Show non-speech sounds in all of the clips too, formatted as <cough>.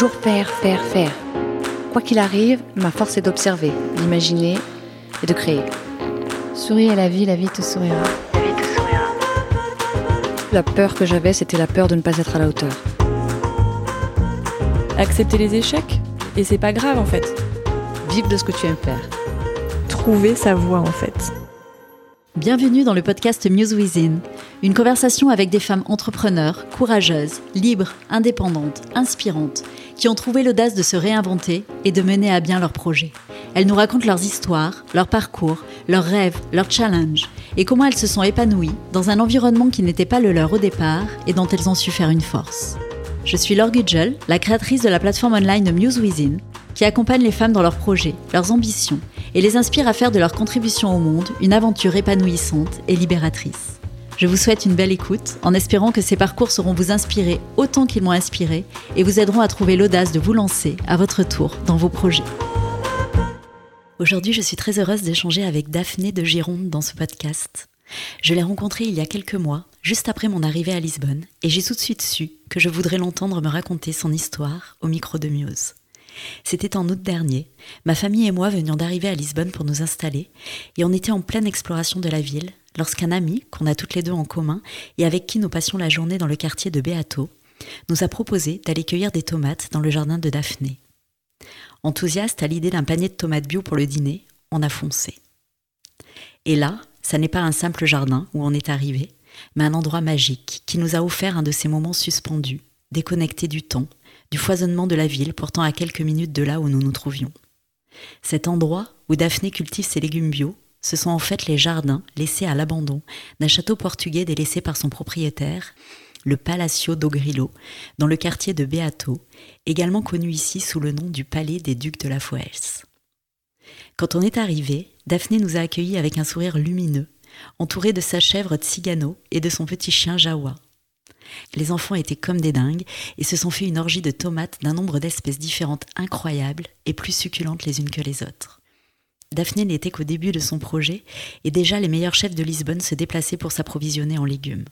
Toujours faire, faire, faire. Quoi qu'il arrive, ma force est d'observer, d'imaginer et de créer. Souris à la vie, la vie te sourira. La vie te sourira. La peur que j'avais, c'était la peur de ne pas être à la hauteur. Accepter les échecs. Et c'est pas grave en fait. Vivre de ce que tu aimes faire. Trouver sa voie en fait. Bienvenue dans le podcast Muse Within, une conversation avec des femmes entrepreneurs, courageuses, libres, indépendantes, inspirantes, qui ont trouvé l'audace de se réinventer et de mener à bien leurs projets. Elles nous racontent leurs histoires, leurs parcours, leurs rêves, leurs challenges, et comment elles se sont épanouies dans un environnement qui n'était pas le leur au départ et dont elles ont su faire une force. Je suis Laure Gudgel, la créatrice de la plateforme online Muse Within, qui accompagne les femmes dans leurs projets, leurs ambitions et les inspire à faire de leur contribution au monde une aventure épanouissante et libératrice. Je vous souhaite une belle écoute en espérant que ces parcours sauront vous inspirer autant qu'ils m'ont inspiré et vous aideront à trouver l'audace de vous lancer à votre tour dans vos projets. Aujourd'hui, je suis très heureuse d'échanger avec Daphné de Gironde dans ce podcast. Je l'ai rencontrée il y a quelques mois, juste après mon arrivée à Lisbonne, et j'ai tout de suite su que je voudrais l'entendre me raconter son histoire au micro de Muse. C'était en août dernier. Ma famille et moi venions d'arriver à Lisbonne pour nous installer, et on était en pleine exploration de la ville, lorsqu'un ami, qu'on a toutes les deux en commun, et avec qui nous passions la journée dans le quartier de Beato, nous a proposé d'aller cueillir des tomates dans le jardin de Daphné. Enthousiaste à l'idée d'un panier de tomates bio pour le dîner, on a foncé. Et là, ça n'est pas un simple jardin où on est arrivé, mais un endroit magique qui nous a offert un de ces moments suspendus, déconnectés du temps, du foisonnement de la ville pourtant à quelques minutes de là où nous nous trouvions. Cet endroit où Daphné cultive ses légumes bio, ce sont en fait les jardins laissés à l'abandon d'un château portugais délaissé par son propriétaire, le Palacio do Grillo, dans le quartier de Beato, également connu ici sous le nom du Palais des Ducs de la Foels. Quand on est arrivé, Daphné nous a accueillis avec un sourire lumineux, entouré de sa chèvre Tsigano et de son petit chien Jawa. Les enfants étaient comme des dingues et se sont fait une orgie de tomates d'un nombre d'espèces différentes incroyables et plus succulentes les unes que les autres. Daphné n'était qu'au début de son projet et déjà les meilleurs chefs de Lisbonne se déplaçaient pour s'approvisionner en légumes.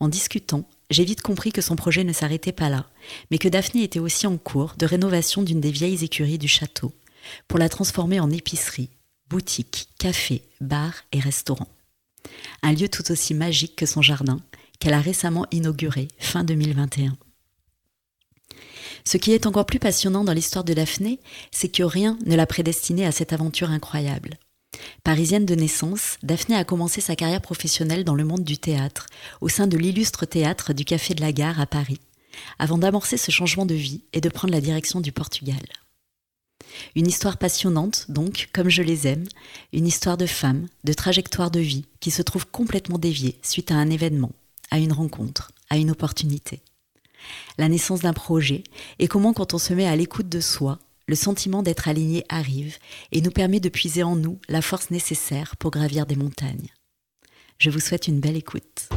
En discutant, j'ai vite compris que son projet ne s'arrêtait pas là, mais que Daphné était aussi en cours de rénovation d'une des vieilles écuries du château, pour la transformer en épicerie, boutique, café, bar et restaurant. Un lieu tout aussi magique que son jardin, qu'elle a récemment inauguré fin 2021. Ce qui est encore plus passionnant dans l'histoire de Daphné, c'est que rien ne l'a prédestinée à cette aventure incroyable. Parisienne de naissance, Daphné a commencé sa carrière professionnelle dans le monde du théâtre, au sein de l'illustre théâtre du Café de la Gare à Paris, avant d'amorcer ce changement de vie et de prendre la direction du Portugal. Une histoire passionnante, donc, comme je les aime, une histoire de femme, de trajectoire de vie, qui se trouve complètement déviée suite à un événement, à une rencontre, à une opportunité. La naissance d'un projet et comment quand on se met à l'écoute de soi, le sentiment d'être aligné arrive et nous permet de puiser en nous la force nécessaire pour gravir des montagnes. Je vous souhaite une belle écoute.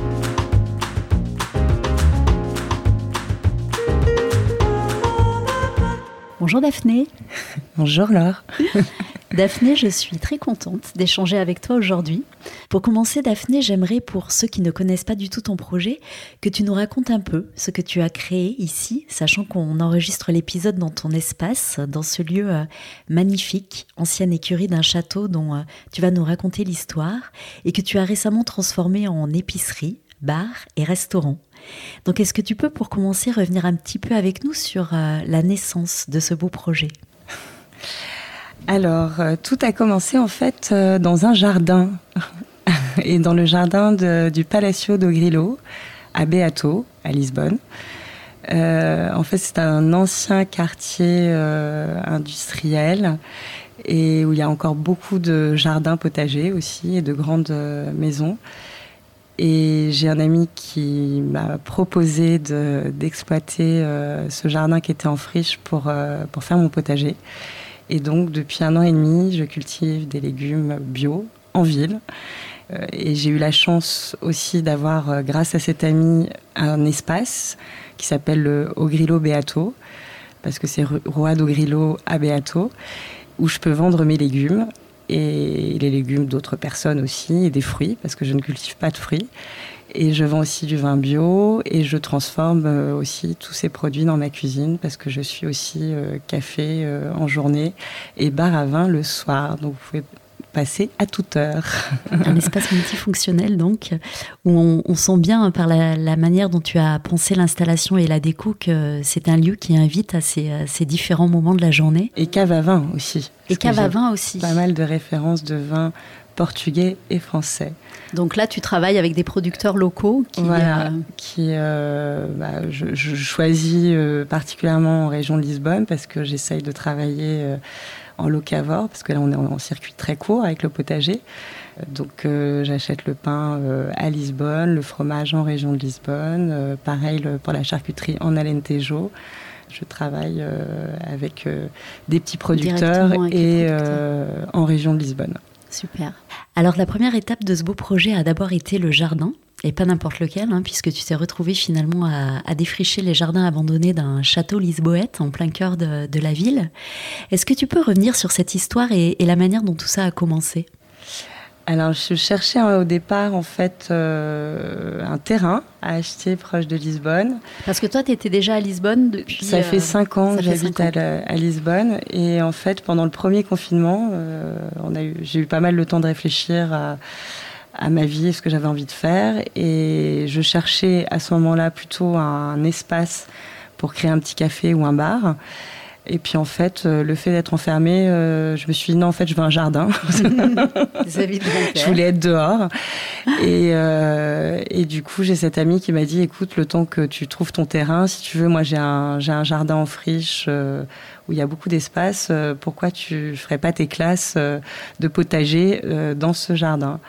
Bonjour Daphné. <laughs> Bonjour Laure. <laughs> Daphné, je suis très contente d'échanger avec toi aujourd'hui. Pour commencer, Daphné, j'aimerais, pour ceux qui ne connaissent pas du tout ton projet, que tu nous racontes un peu ce que tu as créé ici, sachant qu'on enregistre l'épisode dans ton espace, dans ce lieu euh, magnifique, ancienne écurie d'un château dont euh, tu vas nous raconter l'histoire et que tu as récemment transformé en épicerie, bar et restaurant. Donc est-ce que tu peux, pour commencer, revenir un petit peu avec nous sur euh, la naissance de ce beau projet? Alors, euh, tout a commencé en fait euh, dans un jardin, <laughs> et dans le jardin du Palacio do Grillo, à Beato, à Lisbonne. En fait, c'est un ancien quartier industriel et où il y a encore beaucoup de jardins potagers aussi et de grandes maisons. Et j'ai un ami qui m'a proposé d'exploiter ce jardin qui était en friche pour, pour faire mon potager. Et donc, depuis un an et demi, je cultive des légumes bio en ville. Euh, et j'ai eu la chance aussi d'avoir, euh, grâce à cet ami, un espace qui s'appelle le Ogrillo Beato, parce que c'est Roi d'Ogrillo à Beato, où je peux vendre mes légumes et les légumes d'autres personnes aussi, et des fruits, parce que je ne cultive pas de fruits. Et je vends aussi du vin bio et je transforme euh, aussi tous ces produits dans ma cuisine parce que je suis aussi euh, café euh, en journée et bar à vin le soir. Donc vous pouvez passer à toute heure. <laughs> Un espace multifonctionnel donc, où on, on sent bien par la, la, manière dont tu as pensé l'installation et la déco que c'est un lieu qui invite à ces, à ces, différents moments de la journée. Et cave à vin aussi. Et cave à vin aussi. Pas mal de références de vin portugais et français. Donc là, tu travailles avec des producteurs locaux qui. Voilà, euh... qui euh, bah, je, je, choisis euh, particulièrement en région de Lisbonne parce que j'essaye de travailler euh, en locavore, parce que là, on est en circuit très court avec le potager. Donc, euh, j'achète le pain à Lisbonne, le fromage en région de Lisbonne, pareil pour la charcuterie en Alentejo. Je travaille avec des petits producteurs et producteurs. en région de Lisbonne. Super. Alors la première étape de ce beau projet a d'abord été le jardin, et pas n'importe lequel, hein, puisque tu t'es retrouvé finalement à, à, défricher les jardins abandonnés d'un château lisboète en plein cœur de, de la ville. Est-ce que tu peux revenir sur cette histoire et, et la manière dont tout ça a commencé? Alors, je cherchais au départ, en fait, euh, un terrain à acheter proche de Lisbonne. Parce que toi, tu étais déjà à Lisbonne depuis... Ça fait cinq ans que j'habite à, à, Lisbonne. Et en fait, pendant le premier confinement, euh, j'ai eu pas mal le temps de réfléchir à, à ma vie et ce que j'avais envie de faire. Et je cherchais à ce moment-là plutôt un espace pour créer un petit café ou un bar. Et puis en fait, euh, le fait d'être enfermée, euh, je me suis dit non, en fait, je veux un jardin. <laughs> <laughs> je voulais être dehors. Et, euh, et du coup, j'ai cette amie qui m'a dit écoute, le temps que tu trouves ton terrain, si tu veux, moi j'ai un, j'ai un jardin en friche euh, où il y a beaucoup d'espace. Pourquoi tu ferais pas tes classes de potager dans ce jardin?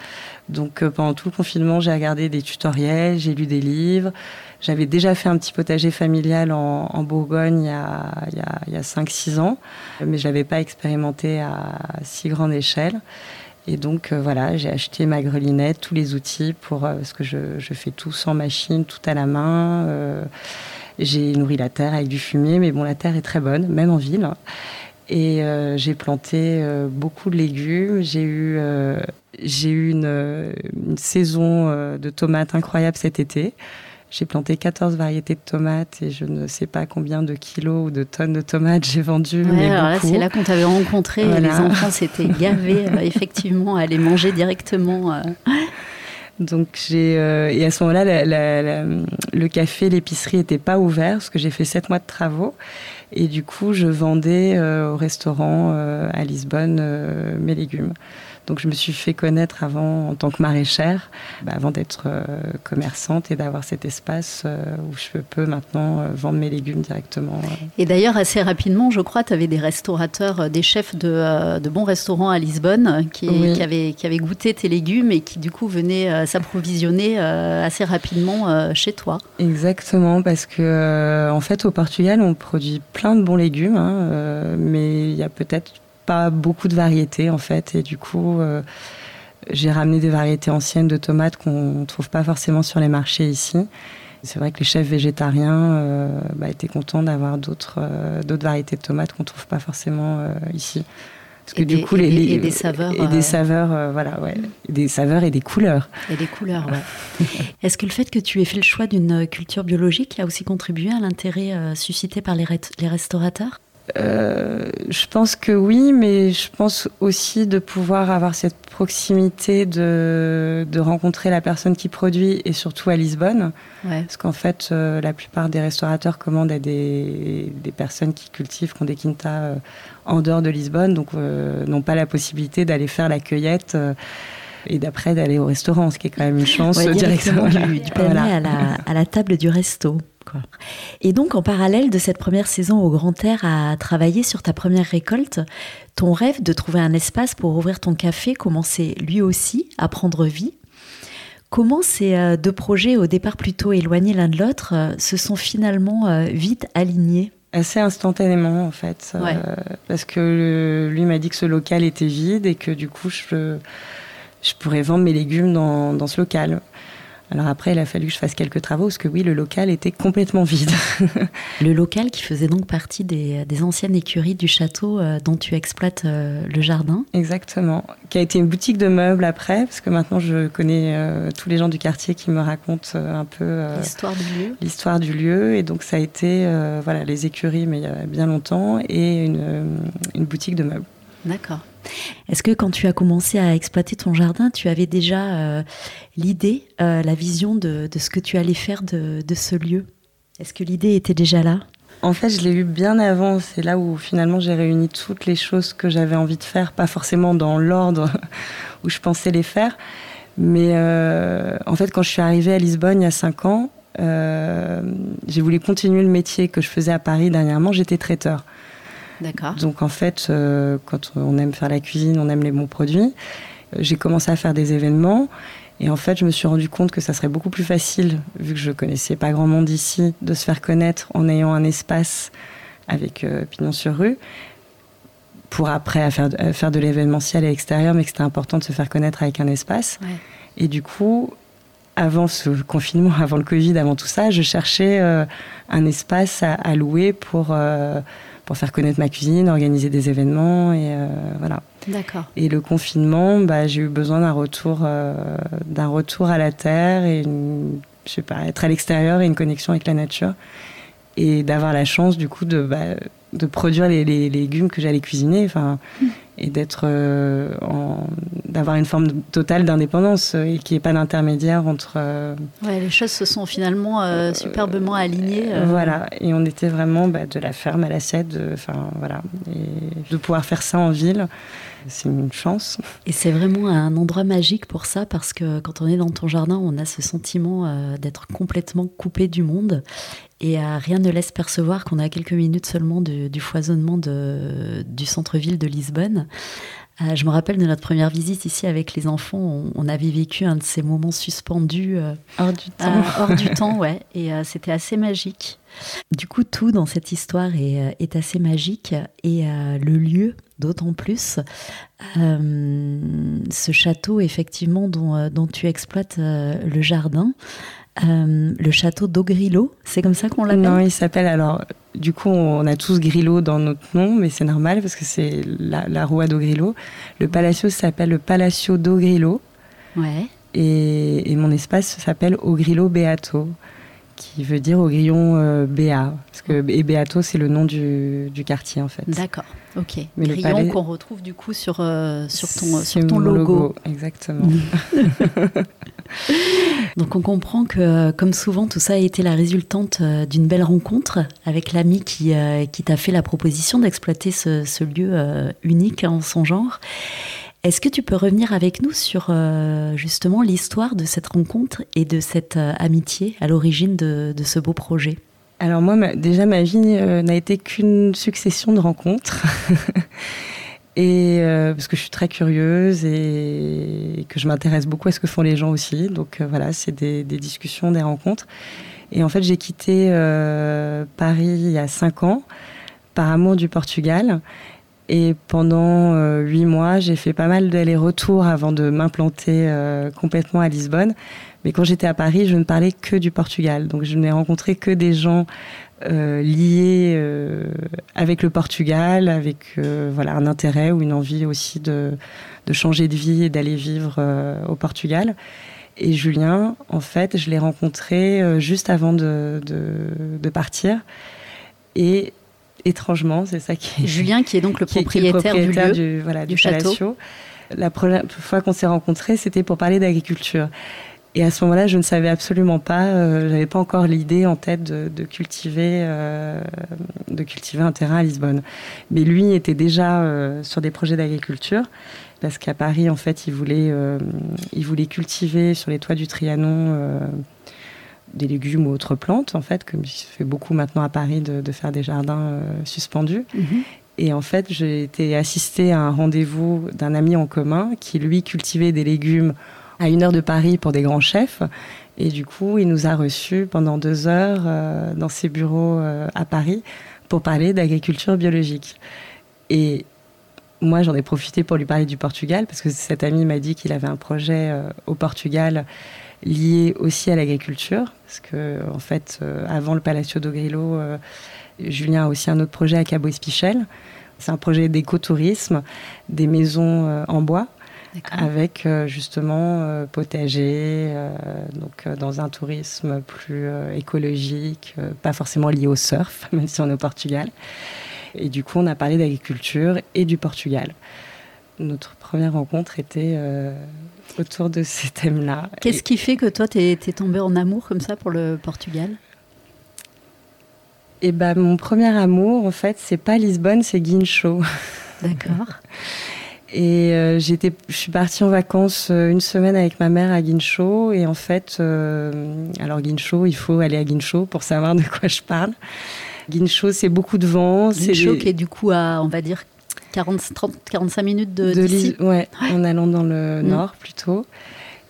Donc pendant tout le confinement, j'ai regardé des tutoriels, j'ai lu des livres. J'avais déjà fait un petit potager familial en, Bourgogne il y a, il y a, il y a 5-6 ans, mais je l'avais pas expérimenté à si grande échelle. Et donc euh, voilà, j'ai acheté ma grelinette, tous les outils pour euh, parce que je, fais tout sans machine, tout à la main. Euh, j'ai nourri la terre avec du fumier, mais bon, la terre est très bonne, même en ville. Et euh, j'ai planté euh, beaucoup de légumes. J'ai eu, euh, j'ai eu une, une saison de tomates incroyable cet été. J'ai planté 14 variétés de tomates et je ne sais pas combien de kilos ou de tonnes de tomates j'ai vendu. Ouais, alors là, c'est là qu'on t'avait rencontré. <laughs> Voilà. Les enfants s'étaient gavés, effectivement, à les manger directement. <laughs> Euh. Donc j'ai euh, et à ce moment-là, la, la, le café, l'épicerie n'étaient pas ouverts parce que j'ai fait sept mois de travaux et du coup je vendais euh, au restaurant euh, à Lisbonne mes légumes. Donc je me suis fait connaître avant en tant que maraîchère, bah, avant d'être euh, commerçante et d'avoir cet espace euh, où je peux maintenant euh, vendre mes légumes directement. Et d'ailleurs, assez rapidement, je crois, tu avais des restaurateurs, des chefs de, de bons restaurants à Lisbonne qui, oui. qui, avaient, qui avaient goûté tes légumes et qui du coup venaient s'approvisionner assez rapidement chez toi. Exactement, parce que en fait au Portugal, on produit plein de bons légumes, hein, mais il y a peut-être pas beaucoup de variétés en fait et du coup euh, j'ai ramené des variétés anciennes de tomates qu'on trouve pas forcément sur les marchés ici. C'est vrai que les chefs végétariens euh, bah, étaient contents d'avoir d'autres euh, d'autres variétés de tomates qu'on trouve pas forcément ici. Parce que et du des, coup, les, les, et des saveurs. Et des saveurs, voilà, ouais. Des saveurs et des couleurs. Et des couleurs, ouais. <laughs> Est-ce que le fait que tu aies fait le choix d'une culture biologique a aussi contribué à l'intérêt suscité par les, les restaurateurs? Euh, je pense que oui, mais je pense aussi de pouvoir avoir cette proximité de, de rencontrer la personne qui produit et surtout à Lisbonne. Ouais. Parce qu'en fait, euh, la plupart des restaurateurs commandent à des, des personnes qui cultivent, qui ont des quintas euh, en dehors de Lisbonne, donc euh, n'ont pas la possibilité d'aller faire la cueillette euh, et d'après d'aller au restaurant, ce qui est quand même une <laughs> chance ouais, directement, directement du, du voilà. à, la, à la table du resto. Quoi. Et donc, en parallèle de cette première saison au Grand Air à travailler sur ta première récolte, ton rêve de trouver un espace pour ouvrir ton café commençait lui aussi à prendre vie. Comment ces euh, deux projets, au départ plutôt éloignés l'un de l'autre, euh, se sont finalement euh, vite alignés? Assez instantanément, en fait. Ouais. Euh, parce que lui m'a dit que ce local était vide et que du coup, je, je pourrais vendre mes légumes dans, dans ce local. Alors après, il a fallu que je fasse quelques travaux parce que oui, le local était complètement vide. <laughs> le local qui faisait donc partie des, anciennes écuries du château euh, dont tu exploites euh, le jardin. Exactement. Qui a été une boutique de meubles après, parce que maintenant je connais euh, tous les gens du quartier qui me racontent un peu l'histoire du lieu. L'histoire du lieu. Et donc ça a été voilà, les écuries, mais il y a bien longtemps, et une, une boutique de meubles. D'accord. Est-ce que quand tu as commencé à exploiter ton jardin, tu avais déjà euh, l'idée, euh, la vision de, ce que tu allais faire de, ce lieu? Est-ce que l'idée était déjà là? En fait, je l'ai eu bien avant. C'est là où finalement j'ai réuni toutes les choses que j'avais envie de faire, pas forcément dans l'ordre <laughs> où je pensais les faire. Mais euh, en fait, quand je suis arrivée à Lisbonne il y a cinq ans, j'ai voulu continuer le métier que je faisais à Paris dernièrement. J'étais traiteur. Donc en fait, euh, quand on aime faire la cuisine, on aime les bons produits. Euh, j'ai commencé à faire des événements. Et en fait, je me suis rendu compte que ça serait beaucoup plus facile, vu que je connaissais pas grand monde ici, de se faire connaître en ayant un espace avec euh, pignon sur rue, pour après faire, faire de l'événementiel à l'extérieur, mais que c'était important de se faire connaître avec un espace. Et du coup, avant ce confinement, <laughs> avant le Covid, avant tout ça, je cherchais un espace à, louer pour pour faire connaître ma cuisine, organiser des événements et euh, voilà. D'accord. Et le confinement, bah, j'ai eu besoin d'un retour, euh, d'un retour à la terre et je sais pas, être à l'extérieur et une connexion avec la nature et d'avoir la chance du coup de, bah, de produire les, légumes que j'allais cuisiner. Enfin, mm et d'être euh, d'avoir une forme totale d'indépendance euh, et qu'il n'y ait pas d'intermédiaire entre. Euh, ouais, les choses se sont finalement superbement alignées. Voilà, et on était vraiment bah, de la ferme à l'assiette, enfin voilà, et de pouvoir faire ça en ville. C'est une chance. Et c'est vraiment un endroit magique pour ça parce que quand on est dans ton jardin, on a ce sentiment d'être complètement coupé du monde et rien ne laisse percevoir qu'on a quelques minutes seulement du foisonnement de, du centre-ville de Lisbonne. Euh, je me rappelle de notre première visite ici avec les enfants. On, avait vécu un de ces moments suspendus. Euh, hors du temps. Euh, hors du temps, ouais. Et c'était assez magique. Du coup, tout dans cette histoire est, est assez magique. Et le lieu, d'autant plus. ce château, effectivement, dont, dont tu exploites le jardin. Euh, le château d'Ogrilo, c'est comme ça qu'on l'appelle? Non, il s'appelle alors. Du coup, on a tous Grillo dans notre nom, mais c'est normal parce que c'est la, la Rua d'Ogrilo. Le Palacio s'appelle le Palacio d'Ogrilo. Ouais. Et, mon espace s'appelle Ogrillo Beato, qui veut dire au grillon euh, Béa. Parce que, et Beato, c'est le nom du, quartier en fait. D'accord, ok. Mais grillon qu'on retrouve du coup sur, euh, sur ton, sur ton logo. logo. Exactement. <laughs> <laughs> Donc on comprend que, comme souvent, tout ça a été la résultante euh, d'une belle rencontre avec l'ami qui, euh, qui t'a fait la proposition d'exploiter ce, lieu euh, unique en son genre. Est-ce que tu peux revenir avec nous sur justement l'histoire de cette rencontre et de cette amitié à l'origine de, de, ce beau projet? Alors moi, déjà, ma vie n'a été qu'une succession de rencontres. <laughs> Et euh, parce que je suis très curieuse et, que je m'intéresse beaucoup à ce que font les gens aussi. Donc euh, voilà, c'est des, discussions, des rencontres. Et en fait, j'ai quitté euh, Paris il y a cinq ans par amour du Portugal. Et pendant huit mois, j'ai fait pas mal d'allers-retours avant de m'implanter complètement à Lisbonne. Mais quand j'étais à Paris, je ne parlais que du Portugal. Donc je n'ai rencontré que des gens euh, lié euh, avec le Portugal, avec euh, voilà un intérêt ou une envie aussi de, de changer de vie et d'aller vivre au Portugal. Et Julien, en fait, je l'ai rencontré juste avant de, de, partir. Et étrangement, c'est ça qui est... Julien, qui est donc le propriétaire, du, lieu, voilà, du, château. La première fois qu'on s'est rencontrés, c'était pour parler d'agriculture. Et à ce moment-là, je ne savais absolument pas, euh, j'avais pas encore l'idée en tête de, de cultiver, euh, de cultiver un terrain à Lisbonne. Mais lui était déjà euh, sur des projets d'agriculture, parce qu'à Paris, en fait, il voulait, euh, il voulait cultiver sur les toits du Trianon euh, des légumes ou autres plantes, en fait, comme il se fait beaucoup maintenant à Paris de, de faire des jardins suspendus. Mhm. Et en fait, j'ai été assistée à un rendez-vous d'un ami en commun qui, lui, cultivait des légumes à une heure de Paris pour des grands chefs. Et du coup, il nous a reçus pendant deux heures euh, dans ses bureaux euh, à Paris pour parler d'agriculture biologique. Et moi, j'en ai profité pour lui parler du Portugal parce que cet ami m'a dit qu'il avait un projet euh, au Portugal lié aussi à l'agriculture, parce que en fait, avant le Palacio do Grillo, Julien a aussi un autre projet à Cabo Espichel. C'est un projet d'écotourisme, des maisons en bois avec euh, justement euh, potager, euh, donc dans un tourisme plus écologique, pas forcément lié au surf, <laughs> même si on est au Portugal. Et du coup, on a parlé d'agriculture et du Portugal. Notre première rencontre était autour de ces thèmes-là. Qu'est-ce qui fait que toi, tu es, tombé en amour comme ça pour le Portugal? Eh ben, mon premier amour, en fait, c'est pas Lisbonne, c'est Guincho. D'accord. <laughs> Et euh, j'étais, je suis partie en vacances euh, une semaine avec ma mère à Guincho. Et en fait, euh, alors Guincho, il faut aller à Guincho pour savoir de quoi je parle. Guincho, c'est beaucoup de vent. Guincho qui est du coup à, on va dire, 40, 30, 45 minutes de, d'ici. Ouais, en allant dans le mm. nord plutôt.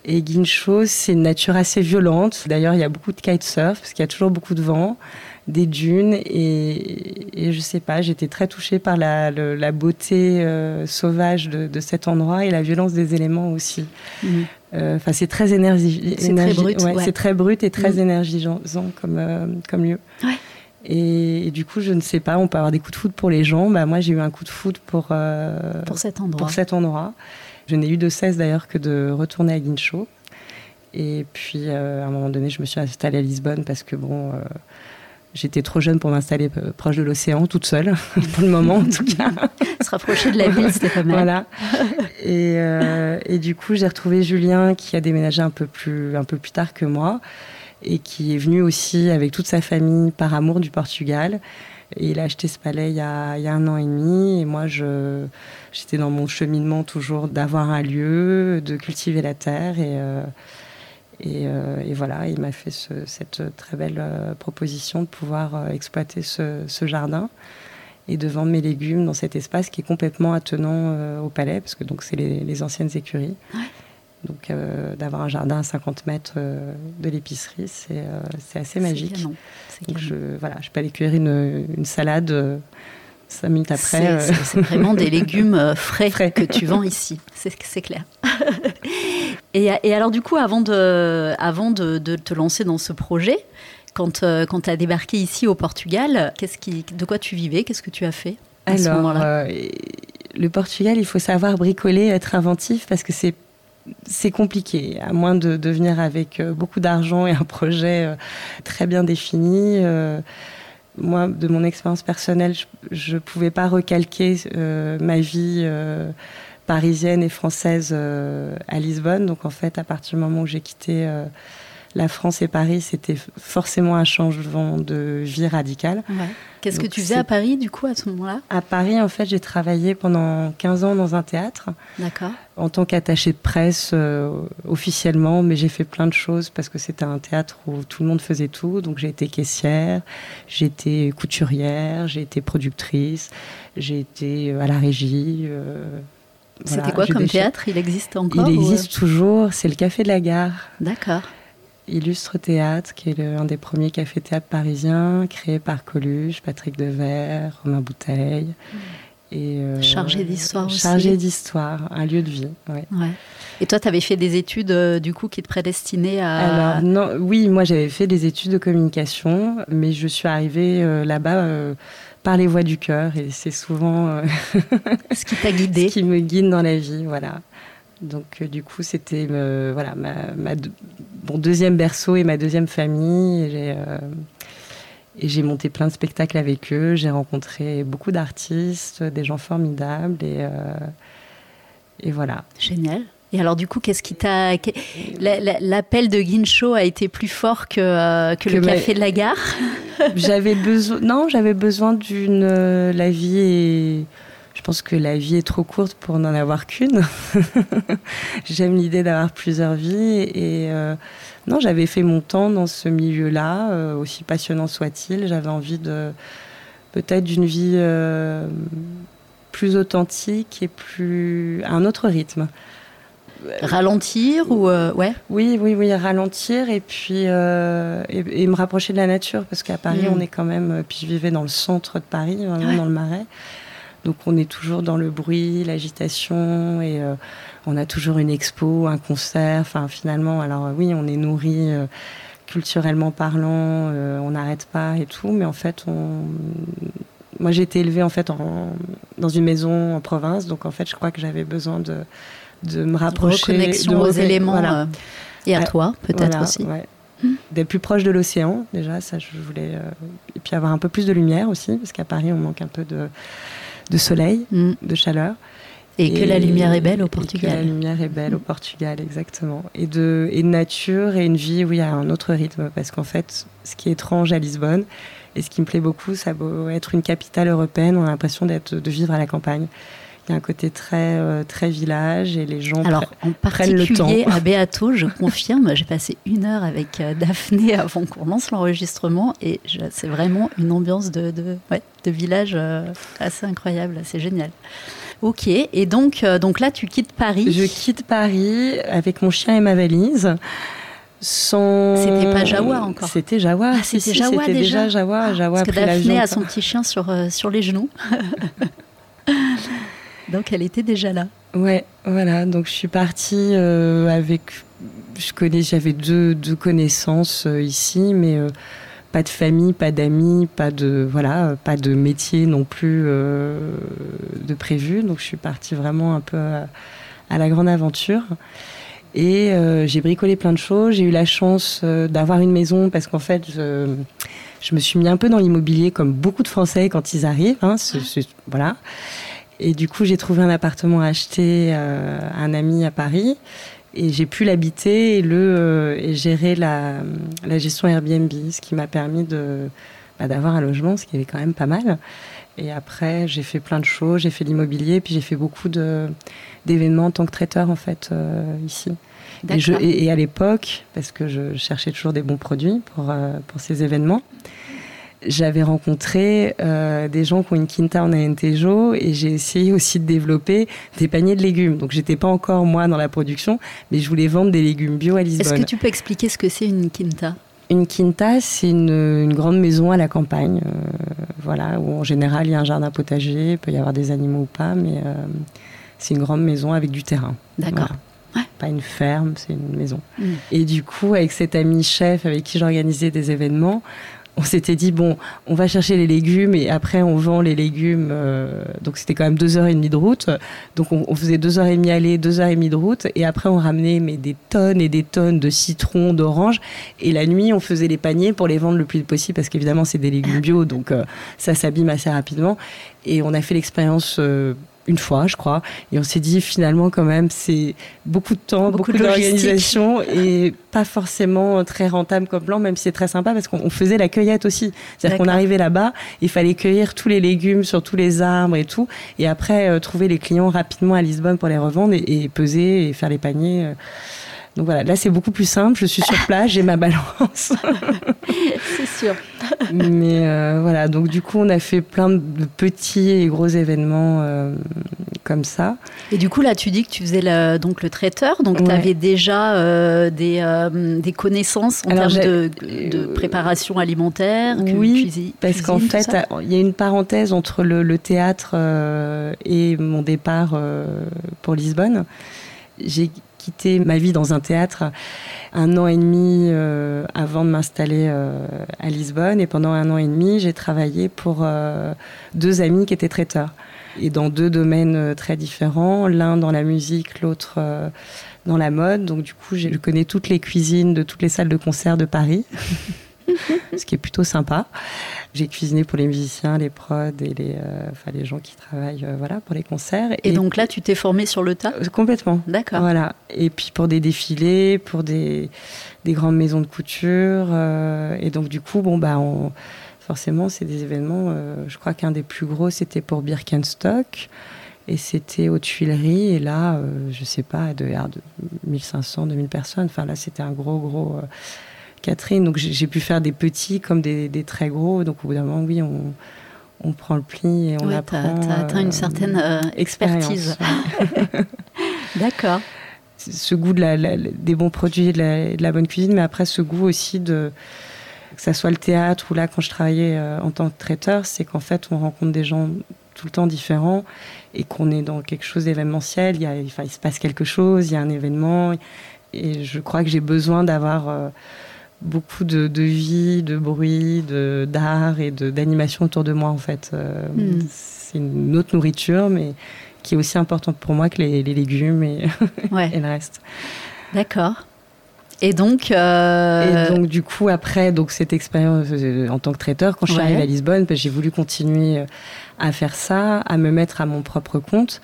Et Guincho, c'est une nature assez violente. D'ailleurs, il y a beaucoup de kitesurf parce qu'il y a toujours beaucoup de vent des dunes et, et je sais pas, j'étais très touchée par la, la beauté euh, sauvage de, cet endroit et la violence des éléments aussi. Mhm. Euh, enfin, c'est très énergie, c'est très brut, c'est très brut et très mhm. énergisant comme euh, comme lieu. Et, du coup, je ne sais pas, on peut avoir des coups de foot pour les gens. Bah, moi, j'ai eu un coup de foot pour, pour cet endroit. Pour cet endroit. Je n'ai eu de cesse d'ailleurs que de retourner à Guincho. Et puis, à un moment donné, je me suis installée à Lisbonne parce que, bon, J'étais trop jeune pour m'installer euh, proche de l'océan, toute seule, <laughs> pour le moment en tout cas. <laughs> Se rapprocher de la ville, c'était pas mal. Voilà. Et, euh, et du coup, j'ai retrouvé Julien qui a déménagé un peu, plus, un peu plus tard que moi et qui est venu aussi avec toute sa famille par amour du Portugal. Et il a acheté ce palais il y a, il y a un an et demi. Et moi, je, j'étais dans mon cheminement toujours d'avoir un lieu, de cultiver la terre. Et, euh, euh, et, voilà, il m'a fait cette très belle euh, proposition de pouvoir euh, exploiter ce, jardin et de vendre mes légumes dans cet espace qui est complètement attenant au palais, parce que donc c'est les, anciennes écuries. Donc d'avoir un jardin à 50 mètres de l'épicerie, c'est assez magique. Donc je, voilà, je peux aller cueillir une, une salade cinq minutes après. C'est vraiment des <laughs> légumes frais, frais, que tu vends ici, <laughs> c'est clair. <laughs> Et, alors du coup, avant de, avant de, te lancer dans ce projet, quand, euh, quand tu as débarqué ici au Portugal, qui, de quoi tu vivais? Qu'est-ce que tu as fait à ce moment-là? euh, Le Portugal, il faut savoir bricoler, être inventif parce que c'est c'est compliqué, à moins de, de venir avec euh, beaucoup d'argent et un projet très bien défini. Moi, de mon expérience personnelle, je ne pouvais pas recalquer ma vie parisienne et française euh, à Lisbonne. Donc en fait, à partir du moment où j'ai quitté euh, la France et Paris, c'était forcément un changement de vie radical. Qu'est-ce que tu faisais à Paris du coup à ce moment-là? À Paris, en fait, j'ai travaillé pendant 15 ans dans un théâtre. D'accord. En tant qu'attachée de presse euh, officiellement, mais j'ai fait plein de choses parce que c'était un théâtre où tout le monde faisait tout. Donc j'ai été caissière, j'ai été couturière, j'ai été productrice, j'ai été à la régie. C'était quoi comme théâtre? Il existe encore Il existe toujours, c'est le Café de la Gare. D'accord. Illustre Théâtre, qui est l'un des premiers cafés-théâtres parisiens, créé par Coluche, Patrick Devers, Romain Bouteille. Hmm. Et, euh, chargé d'histoire aussi. Chargé d'histoire, un lieu de vie. Ouais. Et toi, tu avais fait des études euh, du coup qui te prédestinaient à. Alors, non, oui, moi j'avais fait des études de communication, mais je suis arrivée euh, là-bas par les voies du cœur et c'est souvent ce qui t'a guidé, <laughs> ce qui me guide dans la vie, voilà. Donc euh, du coup c'était euh, voilà ma, mon deuxième berceau et ma deuxième famille. Et j'ai, monté plein de spectacles avec eux. J'ai rencontré beaucoup d'artistes, des gens formidables et et voilà. Génial. Et alors du coup, qu'est-ce qui t'a l'appel de Guincho a été plus fort que, que, le café de la gare? J'avais besoin non, j'avais besoin d'une euh, la vie et je pense que la vie est trop courte pour n'en avoir qu'une. <laughs> J'aime l'idée d'avoir plusieurs vies et euh, non, j'avais fait mon temps dans ce milieu-là, euh, aussi passionnant soit-il. J'avais envie de peut-être d'une vie plus authentique et plus à un autre rythme. Ralentir ou euh, ouais Oui, oui, oui, ralentir et puis euh, et, me rapprocher de la nature parce qu'à Paris, mm. on est quand même. Euh, puis je vivais dans le centre de Paris, vraiment dans le Marais. Donc on est toujours dans le bruit, l'agitation et euh, on a toujours une expo, un concert. Enfin finalement, alors oui, on est nourri euh, culturellement parlant, on n'arrête pas et tout, mais en fait on moi j'ai été élevée en fait dans une maison en province, donc en fait je crois que j'avais besoin de, de me rapprocher. de aux éléments et à toi peut-être aussi. D'être plus proche de l'océan déjà, ça je voulais. et puis avoir un peu plus de lumière aussi, parce qu'à Paris on manque un peu de de soleil, mm. de chaleur. Et, que la lumière est belle au Portugal. que la lumière est belle au Portugal, exactement. Et de, et de nature et une vie où il y a un autre rythme. Parce qu'en fait, ce qui est étrange à Lisbonne, et ce qui me plaît beaucoup, ça doit être une capitale européenne, on a l'impression d'être, de vivre à la campagne. Il y a un côté très, euh, très village et les gens Alors, en particulier <laughs> à Beato, je confirme, j'ai passé une heure avec euh, Daphné avant qu'on lance l'enregistrement et c'est vraiment une ambiance de, de, ouais, de village euh, assez incroyable, c'est génial. Ok, et donc, donc là, tu quittes Paris Je quitte Paris avec mon chien et ma valise. Sans... C'était pas Jawa encore. C'était Jawa. Ah, c'était Jawa déjà. déjà Jawa. Jawa Parce que Daphné a son petit chien sur, sur les genoux. <laughs> Donc elle était déjà là. Ouais, voilà. Donc je suis partie euh, avec. Je connais, j'avais deux, connaissances euh, ici, mais euh, pas de famille, pas d'amis, pas de voilà, pas de métier non plus de prévu. Donc je suis partie vraiment un peu à, la grande aventure. Et j'ai bricolé plein de choses. J'ai eu la chance d'avoir une maison parce qu'en fait, je, je, me suis mis un peu dans l'immobilier comme beaucoup de Français quand ils arrivent. Hein, voilà. Et du coup, j'ai trouvé un appartement acheté euh, à un ami à Paris. Et j'ai pu l'habiter et, le, euh, et gérer la, la, gestion Airbnb, ce qui m'a permis de, bah, d'avoir un logement, ce qui est quand même pas mal. Et après, j'ai fait plein de choses. J'ai fait l'immobilier, puis j'ai fait beaucoup de, d'événements en tant que traiteur, en fait, euh, ici. Et, je, et, à l'époque, parce que je cherchais toujours des bons produits pour, pour ces événements, j'avais rencontré euh, des gens qui ont une quinta en Alentejo et j'ai essayé aussi de développer des paniers de légumes. Donc j'étais pas encore moi dans la production, mais je voulais vendre des légumes bio à Lisbonne. Est-ce que tu peux expliquer ce que c'est une quinta Une quinta, c'est une, une, grande maison à la campagne, euh, voilà, où en général il y a un jardin potager, il peut y avoir des animaux ou pas, mais euh, c'est une grande maison avec du terrain. D'accord. Ouais. Pas une ferme, c'est une maison. Mm. Et du coup, avec cet ami chef avec qui j'organisais des événements, on s'était dit bon, on va chercher les légumes et après on vend les légumes. Euh, donc c'était quand même deux heures et demie de route. Donc on, faisait deux heures et demie aller, deux heures et demie de route et après on ramenait mais des tonnes et des tonnes de citrons, d'oranges et la nuit on faisait les paniers pour les vendre le plus possible parce qu'évidemment c'est des légumes bio donc euh, ça s'abîme assez rapidement et on a fait l'expérience. Euh, une fois, je crois. Et on s'est dit finalement quand même c'est beaucoup de temps, beaucoup, d'organisation et pas forcément très rentable comme plan, même si c'est très sympa parce qu'on faisait la cueillette aussi. C'est-à-dire qu'on arrivait là-bas, il fallait cueillir tous les légumes sur tous les arbres et tout, et après euh, trouver les clients rapidement à Lisbonne pour les revendre et, peser et faire les paniers. Euh. Donc voilà, là c'est beaucoup plus simple. Je suis sur place, j'ai ma balance. <laughs> c'est sûr. Mais euh, voilà, donc du coup on a fait plein de petits et gros événements euh, comme ça. Et du coup là tu dis que tu faisais le, donc le traiteur, donc tu avais déjà euh, des, des, connaissances en termes de, de, préparation alimentaire. Oui, parce qu'en fait il y a une parenthèse entre le, le théâtre et mon départ pour Lisbonne. J'ai quitté ma vie dans un théâtre un an et demi euh, avant de m'installer euh, à Lisbonne. Et pendant un an et demi, j'ai travaillé pour euh, deux amis qui étaient traiteurs. Et dans deux domaines très différents, l'un dans la musique, l'autre dans la mode. Donc du coup, je connais toutes les cuisines de toutes les salles de concert de Paris. <laughs> <laughs> ce qui est plutôt sympa. J'ai cuisiné pour les musiciens, les prods et les, euh, enfin, les gens qui travaillent euh, voilà, pour les concerts. Et, donc là, tu t'es formé sur le tas? Euh, Complètement. D'accord. Voilà. Et puis pour des défilés, pour des, des grandes maisons de couture. et donc du coup, bon, bah, on, forcément, c'est des événements. je crois qu'un des plus gros, c'était pour Birkenstock. Et c'était aux Tuileries. Et là, je sais pas, de, de 1500, 2000 personnes. Enfin, là, c'était un gros, gros Catherine. Donc j'ai pu faire des petits comme des, très gros. Donc au bout d'un moment, oui, on, on prend le pli et on apprend. Tu as, atteint une euh, certaine euh, expertise. <laughs> D'accord. Ce goût de la, des bons produits, de la, bonne cuisine, mais après ce goût aussi de que ça soit le théâtre ou là quand je travaillais euh, en tant que traiteur, c'est qu'en fait on rencontre des gens tout le temps différent et qu'on est dans quelque chose d'événementiel. Il, y a, enfin, il se passe quelque chose, il y a un événement. Et je crois que j'ai besoin d'avoir euh, beaucoup de, de, vie, de bruit, d'art et d'animation autour de moi, en fait. Euh, mm. C'est une autre nourriture, mais qui est aussi importante pour moi que les, les légumes et, <laughs> ouais. et, le reste. D'accord. Et donc, euh... et donc du coup après donc cette expérience euh, en tant que traiteur, quand je suis ouais. arrivée à Lisbonne, ben, j'ai voulu continuer à faire ça, à me mettre à mon propre compte.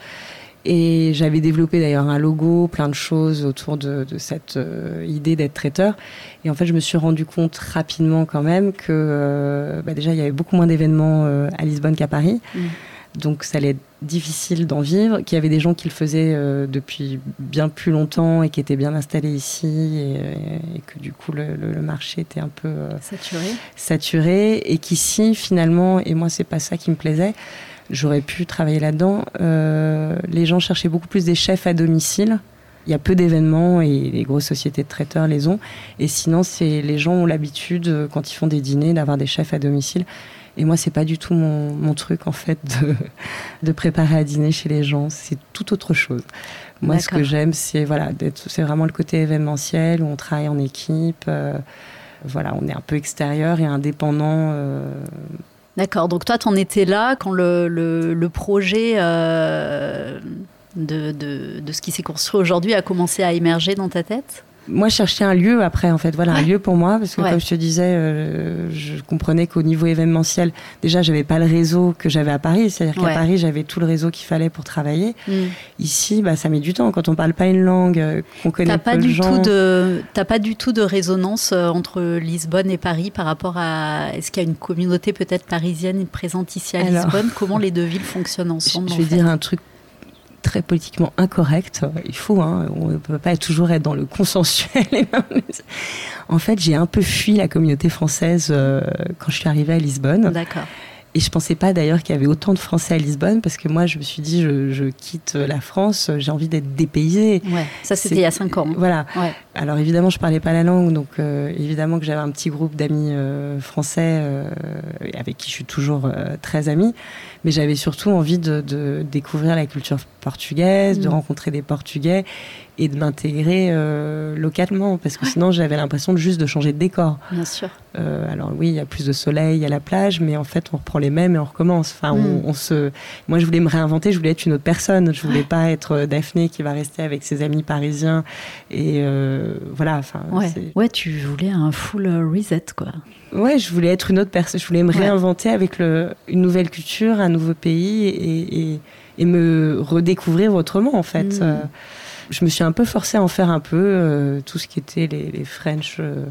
Et j'avais développé d'ailleurs un logo, plein de choses autour de, de cette euh, idée d'être traiteur. Et en fait, je me suis rendu compte rapidement quand même que euh, bah déjà, il y avait beaucoup moins d'événements euh, à Lisbonne qu'à Paris. Mmh. Donc ça allait être difficile d'en vivre, qu'il y avait des gens qui le faisaient euh, depuis bien plus longtemps et qui étaient bien installés ici et, et que du coup le, le, le, marché était un peu euh, saturé. saturé et qu'ici finalement, et moi c'est pas ça qui me plaisait, j'aurais pu travailler là-dedans, euh, les gens cherchaient beaucoup plus des chefs à domicile. Il y a peu d'événements et les grosses sociétés de traiteurs les ont. Et sinon, c'est les gens ont l'habitude, quand ils font des dîners, d'avoir des chefs à domicile. Et moi, c'est pas du tout mon, mon, truc, en fait, de, <laughs> de préparer à dîner chez les gens. C'est tout autre chose. Moi, ce que j'aime, c'est voilà, c'est vraiment le côté événementiel où on travaille en équipe. Euh, voilà, on est un peu extérieur et indépendant. Euh... D'accord. Donc toi, tu en étais là quand le, projet euh, de, de ce qui s'est construit aujourd'hui a commencé à émerger dans ta tête? Moi, je cherchais un lieu après, en fait, voilà, ouais. un lieu pour moi, parce que ouais. comme je te disais, euh, je comprenais qu'au niveau événementiel, déjà, j'avais pas le réseau que j'avais à Paris, c'est-à-dire qu'à. Paris, j'avais tout le réseau qu'il fallait pour travailler. Mm. Ici, bah, ça met du temps quand on parle pas une langue, euh, qu'on connaît pas peu du gens. Tout de, t'as pas du tout de résonance euh, entre Lisbonne et Paris par rapport à, est-ce qu'il y a une communauté peut-être parisienne présente ici à Alors, Lisbonne? Comment <laughs> les deux villes fonctionnent ensemble Je, je vais dire un truc très politiquement incorrect. Il faut, hein, on ne peut pas toujours être dans le consensuel. en fait, j'ai un peu fui la communauté française euh, quand je suis arrivée à Lisbonne. D'accord. Et je pensais pas d'ailleurs qu'il y avait autant de Français à Lisbonne parce que moi je me suis dit je, je quitte la France, j'ai envie d'être dépaysée. Ouais, ça c'était il y a cinq ans. Voilà. Ouais. Alors évidemment je parlais pas la langue donc euh, évidemment que j'avais un petit groupe d'amis euh, français euh, avec qui je suis toujours très amie, mais j'avais surtout envie de, de, découvrir la culture portugaise, mmh. de rencontrer des Portugais et de m'intégrer euh, localement parce que ouais. sinon j'avais l'impression de juste de changer de décor. Bien sûr. Euh, alors oui, il y a plus de soleil, il y a la plage, mais en fait on reprend les mêmes et on recommence. Enfin, mm. on, on, se. Moi, je voulais me réinventer, je voulais être une autre personne. Je voulais ouais. pas être Daphné qui va rester avec ses amis parisiens et euh, voilà. Enfin. Ouais. ouais, tu voulais un full reset quoi. Ouais, je voulais être une autre personne. Je voulais me réinventer avec le, une nouvelle culture, un nouveau pays et, et, et me redécouvrir autrement en fait. Mm je me suis un peu forcée à en faire un peu euh, tout ce qui était les, les French. Euh,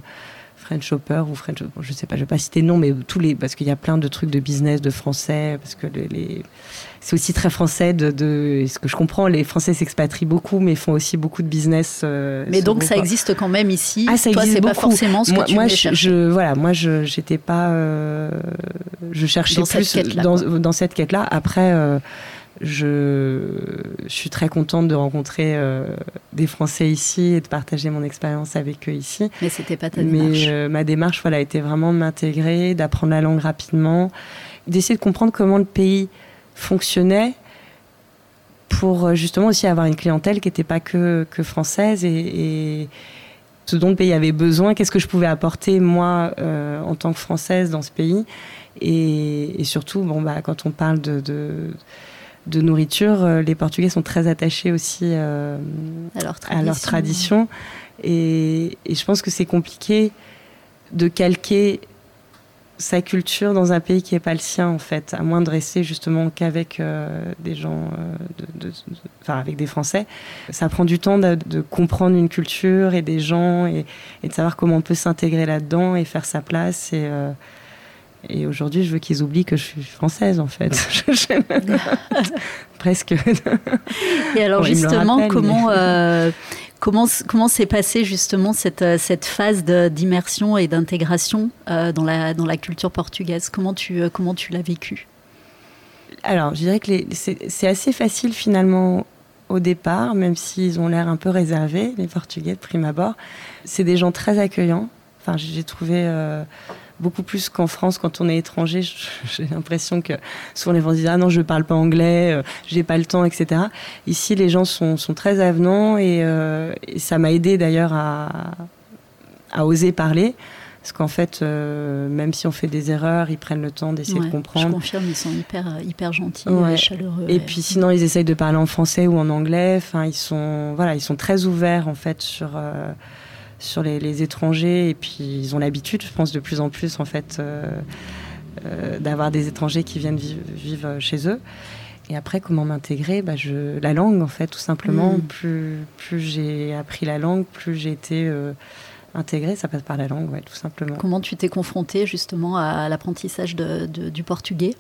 French Hopper ou French, je sais pas, je vais pas citer non, mais tous les, parce qu'il y a plein de trucs de business, de français, parce que les, les c'est aussi très français de, de, ce que je comprends, les Français s'expatrient beaucoup, mais font aussi beaucoup de business. Euh, mais donc ça existe quand même ici? Ah, ça Toi, c'est pas forcément ce moi, que tu moi, je, je, voilà, moi, je, j'étais pas, euh, je cherchais dans plus cette dans, dans, cette quête-là. Après. Euh, je, suis très contente de rencontrer euh, des Français ici et de partager mon expérience avec eux ici. Mais c'était pas ta Mais, démarche. Euh, ma démarche, voilà, était vraiment de m'intégrer, d'apprendre la langue rapidement, d'essayer de comprendre comment le pays fonctionnait pour euh, justement aussi avoir une clientèle qui n'était pas que, que française et, et, ce dont le pays avait besoin, qu'est-ce que je pouvais apporter moi euh, en tant que française dans ce pays et, et surtout, bon, bah, quand on parle de, de de nourriture, euh, les Portugais sont très attachés aussi euh, à, leur à, leur tradition. Et, et je pense que c'est compliqué de calquer sa culture dans un pays qui n'est pas le sien, en fait, à moins de rester justement qu'avec euh, des gens, de, de, de, enfin avec des Français. Ça prend du temps de, de, comprendre une culture et des gens et, et de savoir comment on peut s'intégrer là-dedans et faire sa place. Et, euh, et aujourd'hui, je veux qu'ils oublient que je suis française, en fait. <laughs> <laughs> Presque. Et alors, bon, justement, comment, mais... euh, comment, comment s'est passée justement cette, cette phase d'immersion et d'intégration euh, dans, la, dans la culture portugaise? Comment tu, euh, comment tu l'as vécu Alors, je dirais que c'est assez facile finalement au départ, même s'ils ont l'air un peu réservés, les Portugais de prime abord. C'est des gens très accueillants. Enfin, j'ai trouvé beaucoup plus qu'en France quand on est étranger. <laughs> J'ai l'impression que souvent les gens disent ah non je parle pas anglais, euh, j'ai pas le temps, etc. Ici les gens sont, sont très avenants et, euh, et ça m'a aidé d'ailleurs à, à oser parler. Parce qu'en fait, euh, même si on fait des erreurs, ils prennent le temps d'essayer Ouais, de comprendre. Je confirme, ils sont hyper, euh, hyper gentils, Ouais. euh, chaleureux. Et puis sinon, ils essayent de parler en français ou en anglais. Enfin, ils sont, voilà, ils sont très ouverts en fait sur euh, sur les, les étrangers. Et puis ils ont l'habitude, je pense, de plus en plus en fait euh, euh, d'avoir des étrangers qui viennent vivre, vivre chez eux. Et après, comment m'intégrer? Bah, je, La langue, en fait, tout simplement. Mm. Plus, plus j'ai appris la langue, plus j'ai été euh, intégrée. Ça passe par la langue, ouais, tout simplement. Comment tu t'es confronté justement à l'apprentissage de- de- du portugais?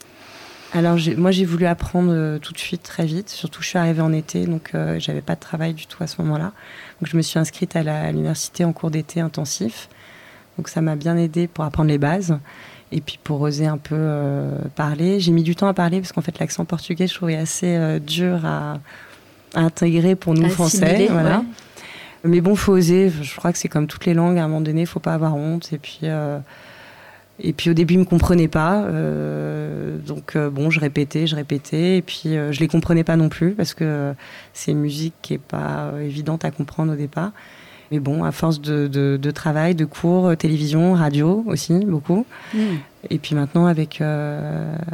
Alors moi j'ai voulu apprendre euh, tout de suite très vite, surtout je suis arrivée en été donc euh, j'avais pas de travail du tout à ce moment-là. Donc je me suis inscrite à l'université en cours d'été intensif. Donc ça m'a bien aidé pour apprendre les bases et puis pour oser un peu euh, parler. J'ai mis du temps à parler parce qu'en fait l'accent portugais je trouvais assez euh, dur à, à intégrer pour nous français. Voilà. ouais. Mais bon, faut oser. Je crois que c'est comme toutes les langues. À un moment donné, faut pas avoir honte. Et puis, euh, et puis au début, ils me comprenaient pas. euh, donc euh, bon, je répétais, je répétais. Et puis euh, je les comprenais pas non plus parce que c'est une musique qui est pas euh, évidente à comprendre au départ. Mais bon, à force de, de- de travail, de cours, télévision, radio aussi, beaucoup. Mm. Et puis maintenant, avec,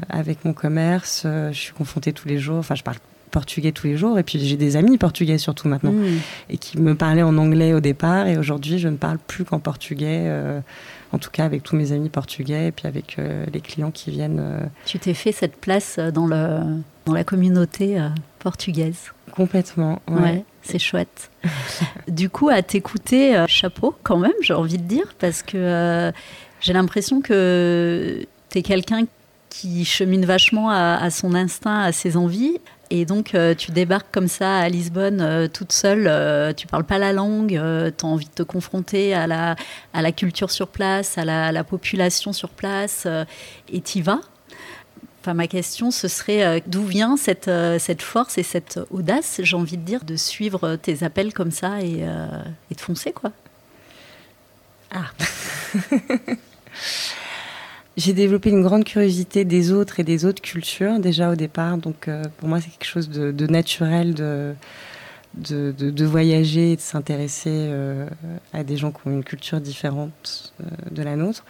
avec mon commerce, je suis confrontée tous les jours. Enfin, je parle portugais tous les jours. Et puis j'ai des amis portugais surtout maintenant Mm. et qui me parlaient en anglais au départ. Et aujourd'hui, je ne parle plus qu'en portugais, en tout cas avec tous mes amis portugais et puis avec euh, les clients qui viennent euh, Tu t'es fait cette place euh, dans, le, dans la communauté portugaise. complètement. Ouais, Ouais. c'est chouette. <laughs> du coup, à t'écouter, chapeau quand même, j'ai envie de dire, parce que euh, j'ai l'impression que tu es quelqu'un qui chemine vachement à, à son instinct, à ses envies. Et donc, euh, tu débarques comme ça à Lisbonne, euh, toute seule, euh, tu parles pas la langue, tu as envie de te confronter à la, à la culture sur place, à la, à la population sur place, et t'y vas. Enfin, ma question, ce serait euh, d'où vient cette, euh, cette force et cette audace, j'ai envie de dire, de suivre tes appels comme ça et, euh, et de foncer, quoi? <laughs> J'ai développé une grande curiosité des autres et des autres cultures déjà au départ. Donc euh, pour moi, c'est quelque chose de, naturel de, de, de- voyager et de s'intéresser euh, à des gens qui ont une culture différente euh, de la nôtre.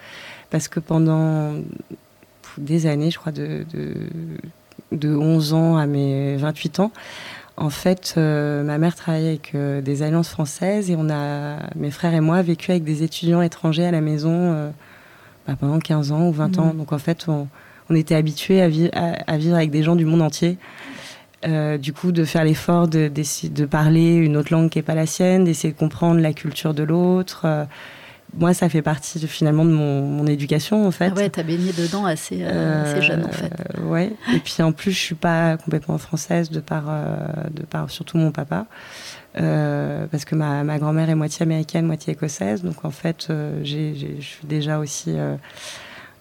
Parce que pendant des années, je crois de, de, de 11 ans à mes 28 ans, en fait, ma mère travaillait avec des alliances françaises et on a, mes frères et moi, vécu avec des étudiants étrangers à la maison bah, pendant 15 ans ou 20 ans. Mhm. Donc en fait, on, on était habitués à, vi- à- à vivre avec des gens du monde entier. Euh, du coup, de faire l'effort de, d'essayer de parler une autre langue qui n'est pas la sienne, d'essayer de comprendre la culture de l'autre. euh, moi, ça fait partie de- finalement de mon, mon éducation, en fait. Ah ouais, t'as baigné dedans assez, euh, assez jeune, en fait. Euh, ouais. Et puis en plus, je suis pas complètement française de par, euh, de par surtout mon papa, Euh, parce que ma, ma grand-mère est moitié américaine, moitié écossaise. Donc en fait, euh, je suis déjà aussi euh,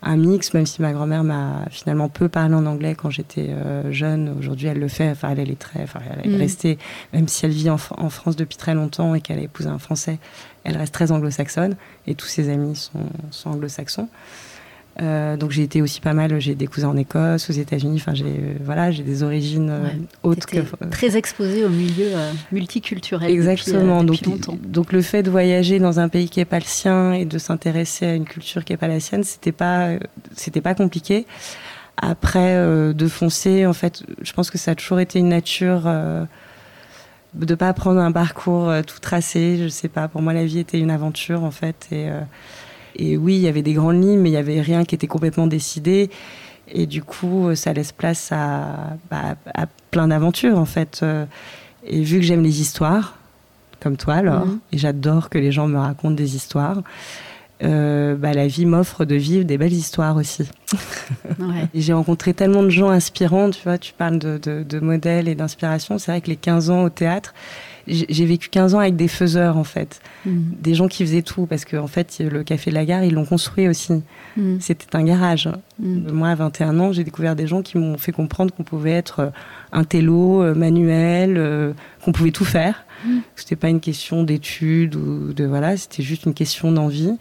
un mix, même si ma grand-mère m'a finalement peu parlé en anglais quand j'étais euh, jeune. Aujourd'hui, elle le fait. Enfin, elle, elle est très, enfin, elle est Mm. restée, même si elle vit en, en France depuis très longtemps et qu'elle a épousé un Français, elle reste très anglo-saxonne et tous ses amis sont, sont anglo-saxons. Euh, donc j'ai été aussi pas mal, j'ai des cousins en Écosse, aux États-Unis. Enfin, j'ai euh, voilà, j'ai des origines euh, Ouais. autres que très exposé au milieu multiculturel Exactement. depuis, depuis donc, donc le fait de voyager dans un pays qui est pas le sien et de s'intéresser à une culture qui est pas la sienne, c'était pas, c'était pas compliqué. Après, euh, de foncer, en fait, je pense que ça a toujours été une nature euh, de pas prendre un parcours tout tracé. Je sais pas. Pour moi, la vie était une aventure, en fait. Et, euh, et oui, il y avait des grandes lignes, mais il y avait rien qui était complètement décidé. Et du coup, euh, ça laisse place à, bah, à plein d'aventures, en fait. Euh, Et vu que j'aime les histoires, comme toi alors, Mhm. et j'adore que les gens me racontent des histoires, euh, bah, la vie m'offre de vivre des belles histoires aussi. <laughs> Ouais. J'ai rencontré tellement de gens inspirants, tu vois, tu parles de, de, de modèles et d'inspiration. C'est vrai que les 15 ans au théâtre, j'ai vécu 15 ans avec des faiseurs en fait, Mhm. des gens qui faisaient tout, parce qu'en fait, le Café de la Gare, ils l'ont construit aussi. Mhm. C'était un garage. Mhm. Moi, à 21 ans, j'ai découvert des gens qui m'ont fait comprendre qu'on pouvait être euh, un télo, euh, manuel, euh, qu'on pouvait tout faire. Mm. C'était pas une question d'études ou de voilà, c'était juste une question d'envie.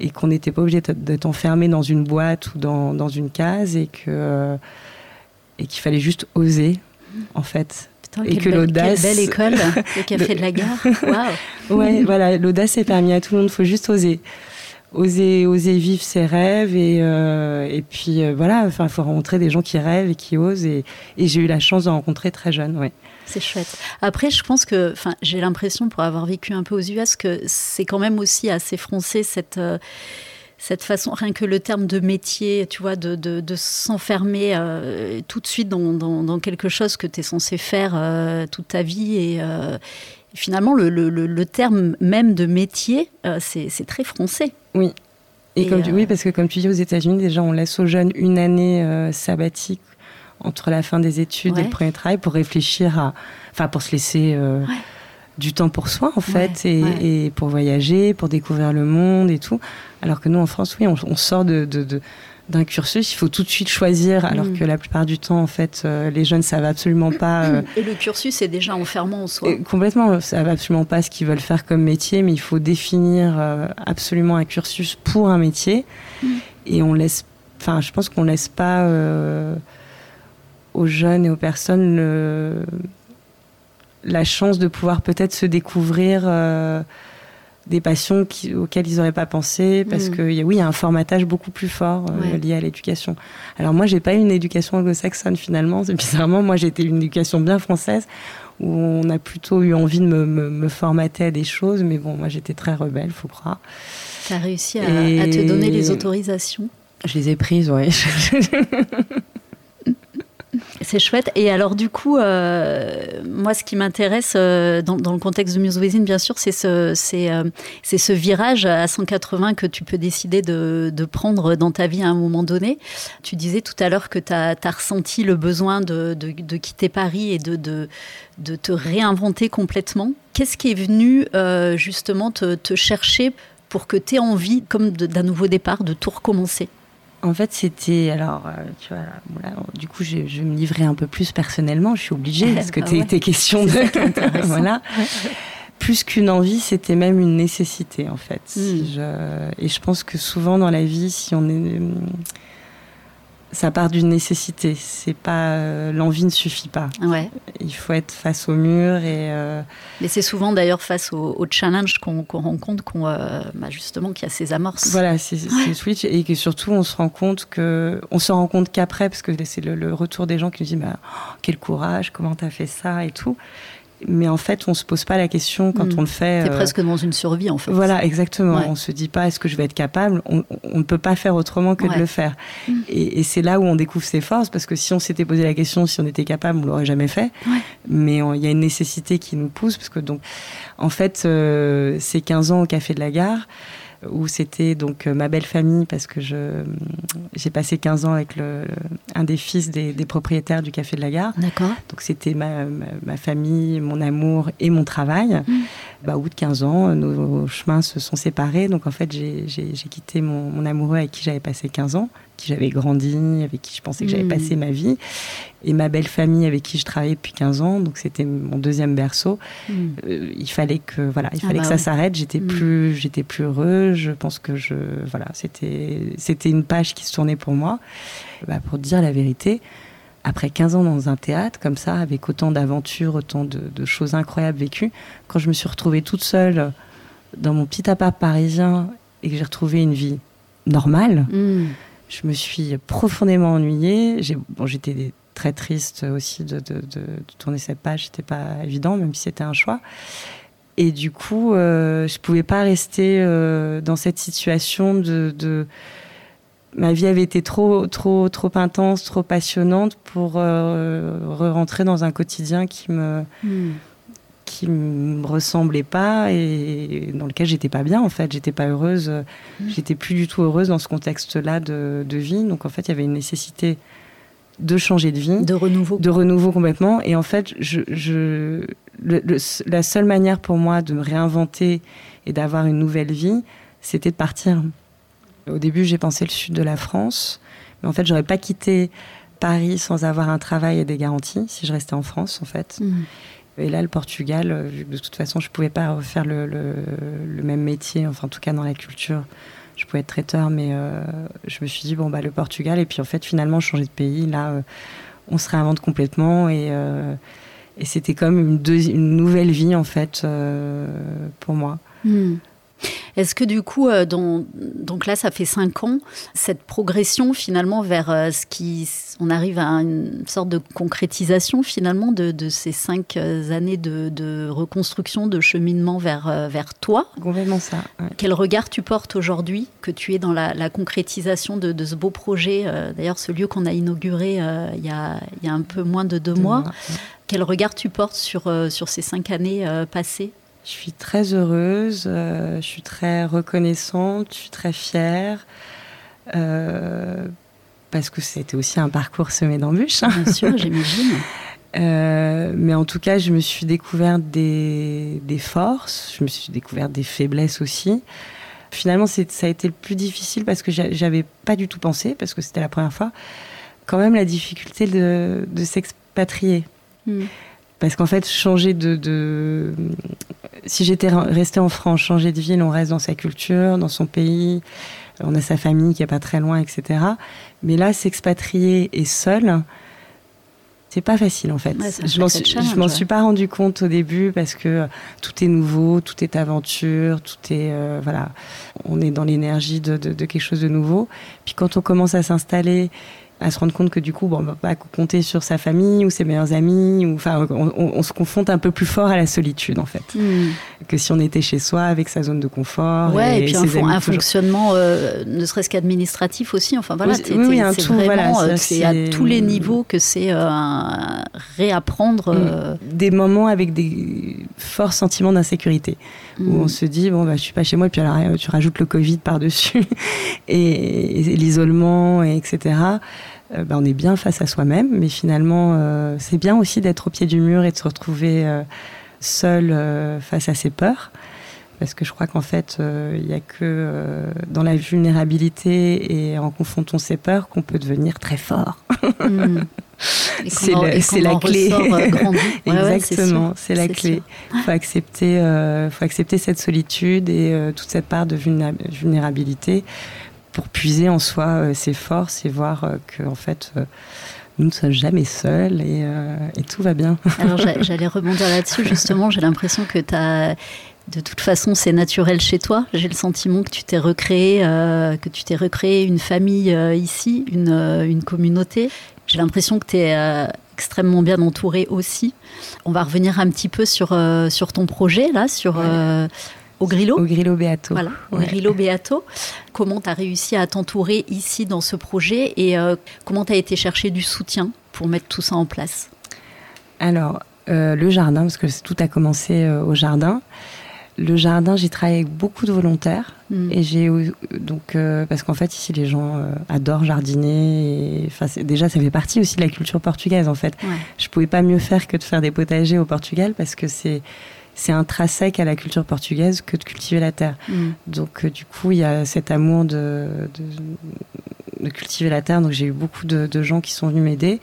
et qu'on n'était pas obligé d'être enfermé dans une boîte ou dans, dans une case et que et qu'il fallait juste oser en fait et que l'audace. Quelle belle école, <laughs> le café de la gare. <laughs> Waouh. Ouais, voilà, l'audace est permis à tout le monde. Il faut juste oser, oser, oser vivre ses rêves et euh, et puis euh, voilà. Enfin, il faut rencontrer des gens qui rêvent et qui osent. Et, et j'ai eu la chance de rencontrer très jeune. Ouais. C'est chouette. Après, je pense que, enfin, j'ai l'impression pour avoir vécu un peu aux US que c'est quand même aussi assez français cette. Euh, cette façon, rien que le terme de métier, tu vois, de, de, s'enfermer euh, tout de suite dans, dans, quelque chose que tu es censé faire euh, toute ta vie. Et euh, finalement, le, le, le, terme même de métier, c'est très français. Oui. Et, comme tu, oui, parce que comme tu dis, aux États-Unis, déjà, on laisse aux jeunes une année sabbatique entre la fin des études et le premier travail pour réfléchir à. Enfin, pour se laisser du temps pour soi en fait et, pour voyager, pour découvrir le monde et tout. Alors que nous en France, oui, on, sort de, d'un cursus, il faut tout de suite choisir, alors mm. que la plupart du temps, en fait, euh, les jeunes savent absolument pas. Euh, et le cursus est déjà enfermant en soi. complètement, savent absolument pas ce qu'ils veulent faire comme métier, mais il faut définir euh, absolument un cursus pour un métier. Mm. Et on laisse, enfin, je pense qu'on laisse pas aux jeunes et aux personnes le la chance de pouvoir peut-être se découvrir euh, des passions auxquelles ils n'auraient pas pensé, parce mm. que oui, il y a un formatage beaucoup plus fort euh, lié à l'éducation. Alors moi, j'ai pas eu une éducation anglo-saxonne finalement. Bizarrement, moi, j'ai été une éducation bien française où on a plutôt eu envie de me, formater à des choses, mais bon, moi, j'étais très rebelle, faut croire. Tu as réussi à, à, te donner les autorisations? Je les ai prises, oui. <laughs> C'est chouette. Et alors, du coup, euh, moi, ce qui m'intéresse euh, dans, le contexte de Muse Within, bien sûr, c'est ce, euh, virage à 180 que tu peux décider de, prendre dans ta vie à un moment donné. Tu disais tout à l'heure que tu as, ressenti le besoin de, quitter Paris et de, de, te réinventer complètement. Qu'est-ce qui est venu justement te, te chercher pour que tu aies envie, comme d'un nouveau départ, de tout recommencer? En fait, c'était. Alors, euh, tu vois, du coup, je, me livrer un peu plus personnellement, je suis obligée, parce que ah tes, questions de. <laughs> voilà. Plus qu'une envie, c'était même une nécessité, en fait. Hmm. Et je pense que souvent dans la vie, si on est ça part d'une nécessité. C'est pas euh, l'envie ne suffit pas. Ouais. Il faut être face au mur et. Euh, Mais c'est souvent d'ailleurs face au, challenge qu'on rencontre qu'on euh, bah, justement qu'il y a ces amorces. Voilà, c'est switch et que surtout on se rend compte que on se rend compte qu'après parce que c'est le, retour des gens qui nous disent bah, quel courage, comment tu as fait ça et tout mais en fait, on se pose pas la question quand hmm. on le fait. C'est euh, presque dans une survie, en fait. Voilà, exactement. On se dit pas est-ce que je vais être capable? On, ne peut pas faire autrement que de le faire. Hmm. Et, c'est là où on découvre ses forces, parce que si on s'était posé la question si on était capable, on l'aurait jamais fait. Mais il y a une nécessité qui nous pousse, parce que donc, en fait, euh, c'est 15 ans au Café de la Gare où c'était donc euh, ma belle famille parce que je j'ai passé 15 ans avec le, un des fils des, propriétaires du café de la gare. D'accord. Donc c'était ma, ma, famille, mon amour et mon travail. Mmh. Bah, au bout de 15 ans, nos chemins se sont séparés. Donc en fait, j'ai quitté mon, mon, amoureux avec qui j'avais passé 15 ans, qui j'avais grandi, avec qui je pensais que j'avais mmh. passé ma vie et ma belle famille avec qui je travaillais depuis 15 ans, donc c'était mon deuxième berceau. Hmm. Euh, il fallait que voilà, il ah fallait bah que ça s'arrête. J'étais hmm. plus, j'étais plus heureux. Je pense que je voilà, c'était c'était une page qui se tournait pour moi. Bah, pour dire la vérité, après 15 ans dans un théâtre comme ça, avec autant d'aventures, autant de, choses incroyables vécues, quand je me suis retrouvée toute seule dans mon petit appart parisien et que j'ai retrouvé une vie normale. Hmm. Je me suis profondément ennuyée. J'étais très triste aussi de, tourner cette page. C'était pas évident, même si c'était un choix. Et du coup, euh, je pouvais pas rester euh, dans cette situation de, Ma vie avait été trop, trop, trop intense, trop passionnante pour euh, rentrer dans un quotidien qui me. Hmm. Qui me ressemblait pas et dans lequel j'étais pas bien en fait j'étais pas heureuse hmm. j'étais plus du tout heureuse dans ce contexte là de, de vie donc en fait il y avait une nécessité de changer de vie. De renouveau. De renouveau complètement. Et en fait, je, je la seule manière pour moi de me réinventer et d'avoir une nouvelle vie, c'était de partir. Au début, j'ai pensé le sud de la France. Mais en fait, j'aurais pas quitté Paris sans avoir un travail et des garanties si je restais en France, en fait. Mmh. Et là, le Portugal, de toute façon, je pouvais pas refaire le, le, le, même métier, enfin, en tout cas dans la culture, je pouvais être traiteur, mais je me suis dit, bon, bah, le Portugal. Et puis, en fait, finalement, changer de pays, là, on se réinvente complètement. Et, et c'était comme une, une, nouvelle vie, en fait, pour moi. Hmm. Est-ce que du coup, euh, donc là, ça fait cinq ans, cette progression finalement vers euh, ce qui, on arrive à une sorte de concrétisation finalement de, ces cinq euh, années de, reconstruction, de cheminement vers, vers toi? Complètement ça. Quel regard tu portes aujourd'hui que tu es dans la, concrétisation de, ce beau projet? D'ailleurs, ce lieu qu'on a inauguré il y a, il, y a, un peu moins de deux, mois. Quel regard tu portes sur, sur ces cinq années passées? Je suis très heureuse, euh, je suis très reconnaissante, je suis très fière. Euh, parce que c'était aussi un parcours semé d'embûches. Hein. Bien sûr, j'imagine. <laughs> Euh, mais en tout cas, je me suis découverte des, des, forces, je me suis découverte des faiblesses aussi. Finalement, ça a été le plus difficile parce que j'avais pas du tout pensé, parce que c'était la première fois, quand même la difficulté de, de s'expatrier. Hmm. Parce qu'en fait, changer de, de... Si j'étais restée en France, changer de ville, on reste dans sa culture, dans son pays, on a sa famille qui est pas très loin, etc. Mais là, s'expatrier et seul, c'est pas facile en fait. je m'en suis, je m'en suis pas rendu compte au début parce que tout est nouveau, tout est aventure, tout est euh, voilà, on est dans l'énergie de, de, de, quelque chose de nouveau. Puis quand on commence à s'installer à se rendre compte que du coup, bon, on va pas compter sur sa famille ou ses meilleurs amis, ou enfin, on, se confronte un peu plus fort à la solitude en fait, hmm. que si on était chez soi avec sa zone de confort. Ouais, et, puis un, fonctionnement, euh, ne serait-ce qu'administratif aussi. Enfin voilà, c'est vraiment, euh, c'est à tous les niveaux que c'est euh, réapprendre. Hmm. Des moments avec des forts sentiments d'insécurité, où hmm. on se dit bon bah je suis pas chez moi, et puis alors tu rajoutes le Covid par dessus <laughs> et, et l'isolement, et etc. Euh, bah, on est bien face à soi-même, mais finalement, euh, c'est bien aussi d'être au pied du mur et de se retrouver euh, seul face à ses peurs. Parce que je crois qu'en fait, il n'y a que dans la vulnérabilité et en confrontant ses peurs qu'on peut devenir très fort. <laughs> <laughs> C'est la clé. Exactement, c'est la clé. Il faut accepter, faut accepter cette solitude et toute cette part de vulnérabilité pour puiser en soi euh, ses forces et voir euh, que en fait euh, nous ne sommes jamais seuls et, et tout va bien. <laughs> Alors j'allais rebondir là-dessus justement, j'ai l'impression que tu as de toute façon, c'est naturel chez toi. J'ai le sentiment que tu t'es recréé, que tu t'es recréé une famille ici, une, une communauté. J'ai l'impression que tu es extrêmement bien entouré aussi. On va revenir un petit peu sur, sur ton projet là, sur au Grillo Au Grillo Beato. Voilà, au Grillo Beato. Comment tu as réussi à t'entourer ici dans ce projet et euh, comment tu as été chercher du soutien pour mettre tout ça en place? Alors, euh, le jardin, parce que tout a commencé euh, au jardin. Le jardin, j'ai travaillé avec beaucoup de volontaires hmm. et j'ai donc parce qu'en fait ici les gens adorent jardiner. Déjà ça fait partie aussi de la culture portugaise en fait. Ouais. Je pouvais pas mieux faire que de faire des potagers au Portugal parce que c'est c'est intrinsèque à la culture portugaise que de cultiver la terre. Mm. Donc euh, du coup, il y a cet amour de, de, cultiver la terre. Donc j'ai eu beaucoup de, gens qui sont venus m'aider.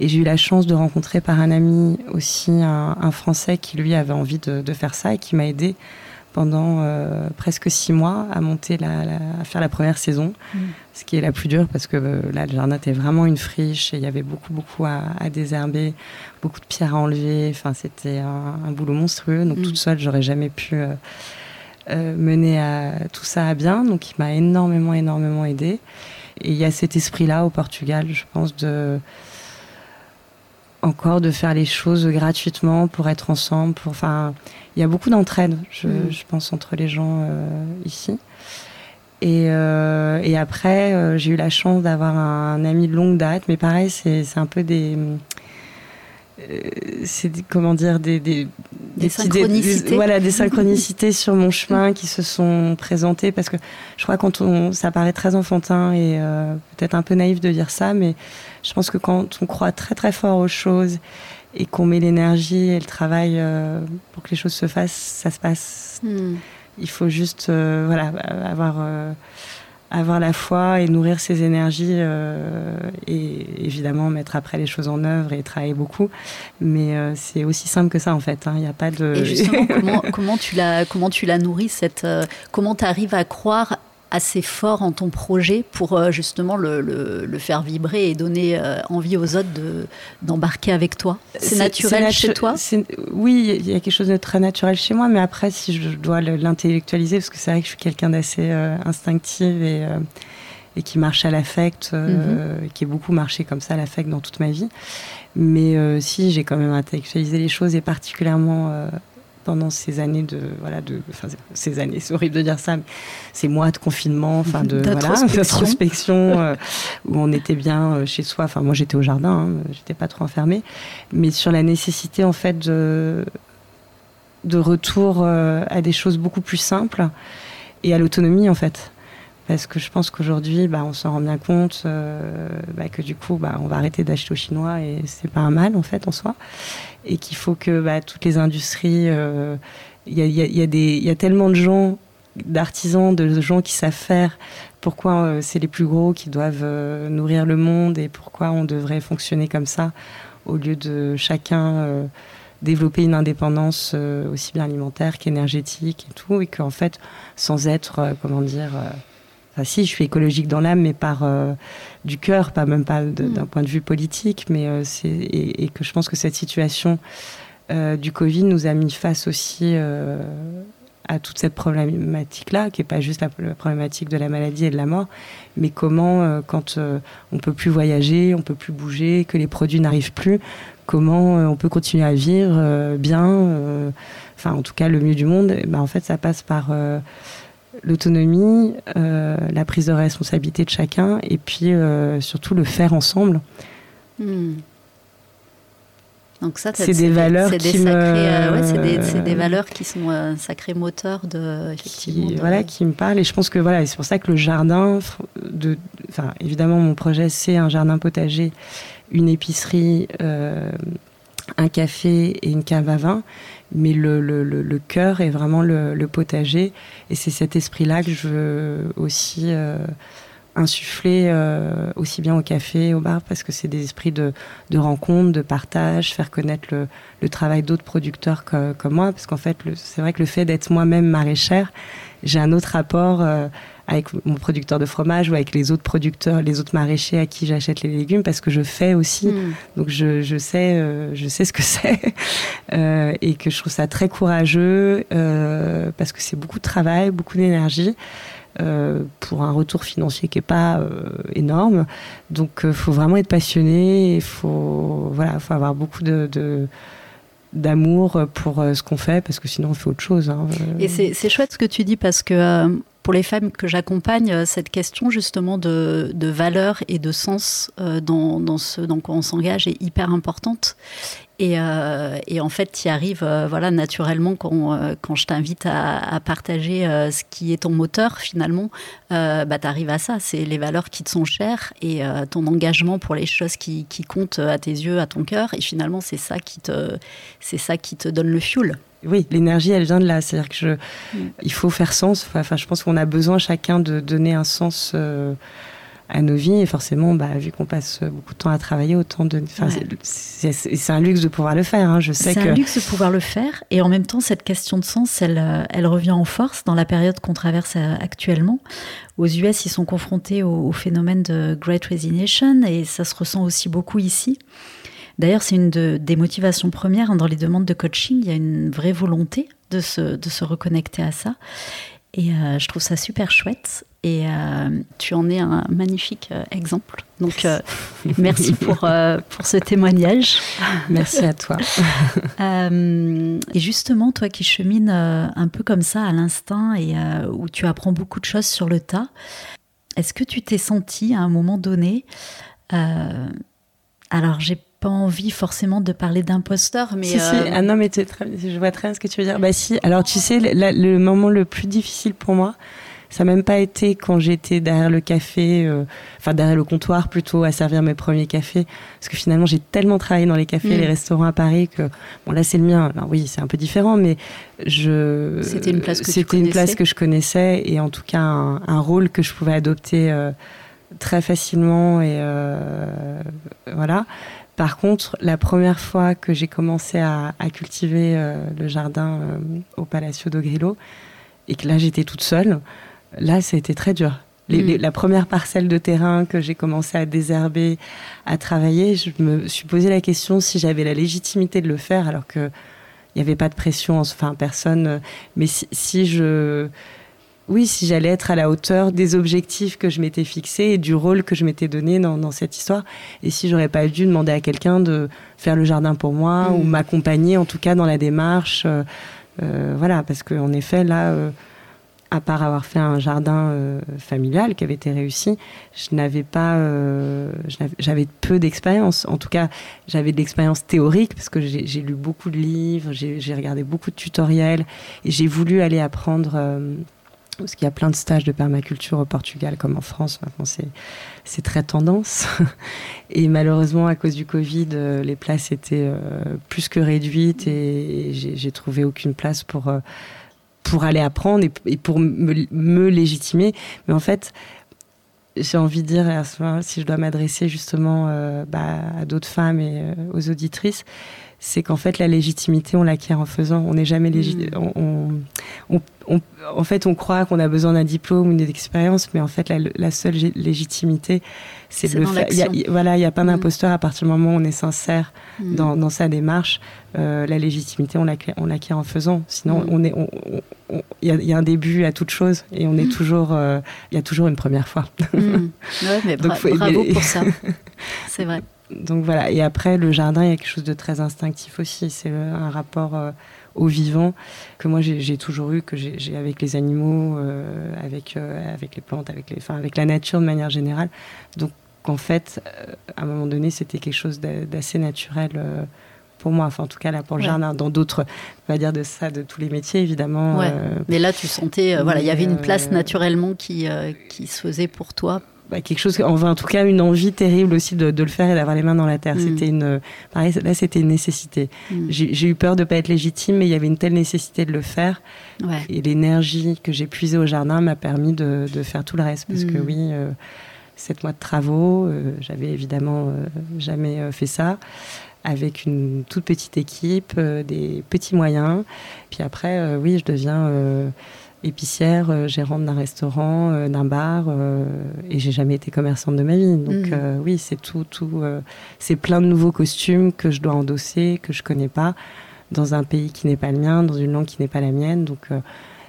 Et j'ai eu la chance de rencontrer par un ami aussi un, Français qui lui avait envie de, faire ça et qui m'a aidé pendant euh, presque six mois à monter la, à faire la première saison, mm. ce qui est la plus dure parce que euh, le jardin était vraiment une friche et il y avait beaucoup beaucoup à, désherber, beaucoup de pierres à enlever. Enfin c'était un, boulot monstrueux. Donc mm. toute seule j'aurais jamais pu euh, mener à, tout ça à bien. Donc il m'a énormément énormément aidé. Et il y a cet esprit là au Portugal, je pense de encore de faire les choses gratuitement pour être ensemble. Pour, enfin, il y a beaucoup d'entraide, je, mm. je, pense, entre les gens euh, ici. Et, euh, et après, euh, j'ai eu la chance d'avoir un, ami de longue date, mais pareil, c'est un peu des. C'est comment dire des, des, des synchronicités voilà des synchronicités sur mon chemin qui se sont présentées parce que je crois quand on ça paraît très enfantin et peut-être un peu naïf de dire ça mais je pense que quand on croit très très fort aux choses et qu'on met l'énergie et le travail euh, pour que les choses se fassent, ça se passe. Hmm. Il faut juste euh, voilà, avoir, euh, avoir la foi et nourrir ses énergies et évidemment mettre après les choses en œuvre et travailler beaucoup. Mais c'est aussi simple que ça en fait. Hein. Il n'y a pas de. Et justement, <laughs> comment, comment tu la comment tu la nourris cette comment tu arrives à croire assez fort en ton projet pour euh, justement le, le, faire vibrer et donner euh, envie aux autres de, d'embarquer avec toi? C'est naturel chez toi? Oui, il y a quelque chose de très naturel chez moi, mais après, si je dois l'intellectualiser, parce que c'est vrai que je suis quelqu'un d'assez euh, instinctive et, et qui marche à l'affect, mhm. qui est beaucoup marché comme ça à l'affect dans toute ma vie. Mais si, j'ai quand même intellectualisé les choses et particulièrement pendant ces années de voilà de enfin, ces années c'est horrible de dire ça mais ces mois de confinement enfin de voilà <laughs> d'introspection. euh, où on était bien euh, chez soi. Enfin moi j'étais au jardin hein, j'étais pas trop enfermée. Mais sur la nécessité en fait de de retour euh, à des choses beaucoup plus simples et à l'autonomie en fait. Parce que je pense qu'aujourd'hui, bah, on s'en rend bien compte euh, bah, que du coup, bah, on va arrêter d'acheter aux Chinois et c'est pas un mal en fait en soi, et qu'il faut que bah, toutes les industries, il euh, y, a, tellement de gens, d'artisans, de gens qui savent faire. Pourquoi euh, c'est les plus gros qui doivent nourrir le monde et pourquoi on devrait fonctionner comme ça au lieu de chacun développer une indépendance aussi bien alimentaire qu'énergétique et tout, et qu'en fait, sans être, comment dire, si, je suis écologique dans l'âme, mais par euh, du cœur, pas même pas d'un mm. point de vue politique, mais euh, c'est et, que je pense que cette situation euh, du Covid nous a mis face aussi à toute cette problématique-là, qui est pas juste la, problématique de la maladie et de la mort, mais comment, quand on peut plus voyager, on peut plus bouger, que les produits n'arrivent plus, comment on peut continuer à vivre bien, enfin en tout cas le mieux du monde. Ben, en fait, ça passe par l'autonomie, euh, la prise de responsabilité de chacun et puis euh, surtout le faire ensemble. Hmm. Donc ça, c'est des valeurs qui me... Euh, c'est des, valeurs qui sont un sacré moteur de effectivement. Qui, Voilà, qui me parlent et je pense que voilà, c'est pour ça que le jardin, de, enfin évidemment mon projet c'est un jardin potager, une épicerie, un café et une cave à vin mais le, le, le, cœur est vraiment le, le potager. Et c'est cet esprit-là que je veux aussi euh, insuffler euh, aussi bien au café, au bar, parce que c'est des esprits de, de, rencontre, de partage, faire connaître le, le travail d'autres producteurs comme moi. Parce qu'en fait, c'est vrai que le fait d'être moi-même maraîchère, j'ai un autre rapport. Euh, avec mon producteur de fromage ou avec les autres producteurs, les autres maraîchers à qui j'achète les légumes parce que je fais aussi. Hmm. Donc je, je sais, euh, je sais ce que <laughs> c'est euh, et que je trouve ça très courageux euh, parce que c'est beaucoup de travail, beaucoup d'énergie. Pour un retour financier qui est pas énorme, donc il faut vraiment être passionné, il faut voilà, faut avoir beaucoup de, de d'amour pour ce qu'on fait parce que sinon on fait autre chose. Hein. Et c'est chouette ce que tu dis parce que pour les femmes que j'accompagne, euh, cette question justement de, de, valeur et de sens euh, dans, ce dans quoi on s'engage est hyper importante. Et, euh, en fait, tu y arrives voilà, naturellement quand, quand je t'invite à, à, partager ce qui est ton moteur, finalement, bah, tu arrives à ça. C'est les valeurs qui te sont chères et ton engagement pour les choses qui, qui, comptent à tes yeux, à ton cœur. Et finalement, c'est ça, qui te, ça qui te donne le fuel oui, l'énergie, elle vient de là. C'est-à-dire que je, mm. il faut faire sens. Enfin, je pense qu'on a besoin chacun de donner un sens euh, à nos vies. Et forcément, bah, vu qu'on passe beaucoup de temps à travailler, autant de. C'est un luxe de pouvoir le faire. Hein. Je sais C'est un luxe de pouvoir le faire. Et en même temps, cette question de sens, elle, euh, elle revient en force dans la période qu'on traverse euh, actuellement. Aux US, ils sont confrontés au, au phénomène de Great Resignation et ça se ressent aussi beaucoup ici. D'ailleurs, c'est une des motivations premières hein, dans les demandes de coaching. Il y a une vraie volonté de se, de se reconnecter à ça. Et euh, je trouve ça super chouette. Et euh, tu en es un magnifique euh, exemple. Donc, merci pour, pour ce témoignage. Merci à toi. <laughs> et justement, toi qui chemines un peu comme ça à l'instinct et où tu apprends beaucoup de choses sur le tas, est-ce que tu t'es senti à un moment donné alors, j'ai pas envie forcément de parler d'imposteur, mais. Si, si, euh, ah non, mais je vois très bien ce que tu veux dire. Bah, si, alors tu sais, le moment le plus difficile pour moi, ça n'a même pas été quand j'étais derrière le café, euh, enfin derrière le comptoir plutôt, à servir mes premiers cafés. Parce que finalement, j'ai tellement travaillé dans les cafés, mm. les restaurants à Paris que, bon, là, c'est le mien. Alors, oui, c'est un peu différent, mais je. C'était une place que C'était une place que je connaissais et en tout cas un, un rôle que je pouvais adopter euh, très facilement et voilà. Par contre, la première fois que j'ai commencé à, cultiver euh, le jardin euh, au Palacio do Grillo, et que là j'étais toute seule, là, ça a été très dur. Les, la première parcelle de terrain que j'ai commencé à désherber, à travailler, je me suis posé la question si j'avais la légitimité de le faire, alors que il n'y avait pas de pression, enfin personne. Mais si, si je oui, si j'allais être à la hauteur des objectifs que je m'étais fixés et du rôle que je m'étais donné dans, cette histoire. Et si j'aurais pas dû demander à quelqu'un de faire le jardin pour moi ou mm. m'accompagner, en tout cas dans la démarche. Euh, euh, voilà, parce qu'en effet, là, euh, à part avoir fait un jardin familial qui avait été réussi, je n'avais pas, j'avais peu d'expérience. En tout cas, j'avais de l'expérience théorique parce que j'ai lu beaucoup de livres, j'ai regardé beaucoup de tutoriels et j'ai voulu aller apprendre parce qu'il y a plein de stages de permaculture au Portugal comme en France. Maintenant, c'est très tendance. <laughs> Et malheureusement, à cause du Covid, euh, les places étaient euh, plus que réduites et j'ai trouvé aucune place pour, euh, pour aller apprendre et, pour me, légitimer. Mais en fait, j'ai envie de dire, si je dois m'adresser justement bah, à d'autres femmes et aux auditrices, c'est qu'en fait la légitimité on l'acquiert en faisant. On n'est jamais légitime. Hmm. On, en fait, on croit qu'on a besoin d'un diplôme ou d'une expérience, mais en fait la, seule légitimité, c'est le fait. voilà, il n'y a pas hmm. d'imposteur à partir du moment où on est sincère hmm. dans, sa démarche. Euh, la légitimité, on l'acquiert en faisant. Sinon, on est, il y, a un début à toute chose et on est toujours, euh, il y a toujours une première fois. Ouais, mais <laughs> bravo pour ça. <laughs> C'est vrai donc voilà. Et après, le jardin, il y a quelque chose de très instinctif aussi. C'est un rapport euh, au vivant que moi j'ai toujours eu, que j'ai avec les animaux, euh, avec, euh, avec les plantes, avec, les, avec la nature de manière générale. Donc en fait, à un moment donné, c'était quelque chose d'assez naturel pour moi, enfin en tout cas là pour le jardin, dans d'autres, on va dire de ça, de tous les métiers évidemment. mais là tu sentais, voilà, il y avait une place naturellement qui, qui se faisait pour toi bah, quelque chose, en tout cas une envie terrible aussi de, de le faire et d'avoir les mains dans la terre. Mm. C'était une, pareil, là c'était une nécessité. Mm. J'ai eu peur de pas être légitime, mais il y avait une telle nécessité de le faire. Ouais. Et l'énergie que j'ai puisée au jardin m'a permis de, de, faire tout le reste. Parce que mm. oui, euh, sept mois de travaux, euh, j'avais évidemment euh, jamais fait ça avec une toute petite équipe, des petits moyens. Puis après, oui, je deviens épicière, euh, gérante d'un restaurant, euh, d'un bar, euh, et j'ai jamais été commerçante de ma vie. Donc mhm. oui, c'est tout, tout, c'est plein de nouveaux costumes que je dois endosser, que je connais pas, dans un pays qui n'est pas le mien, dans une langue qui n'est pas la mienne. Donc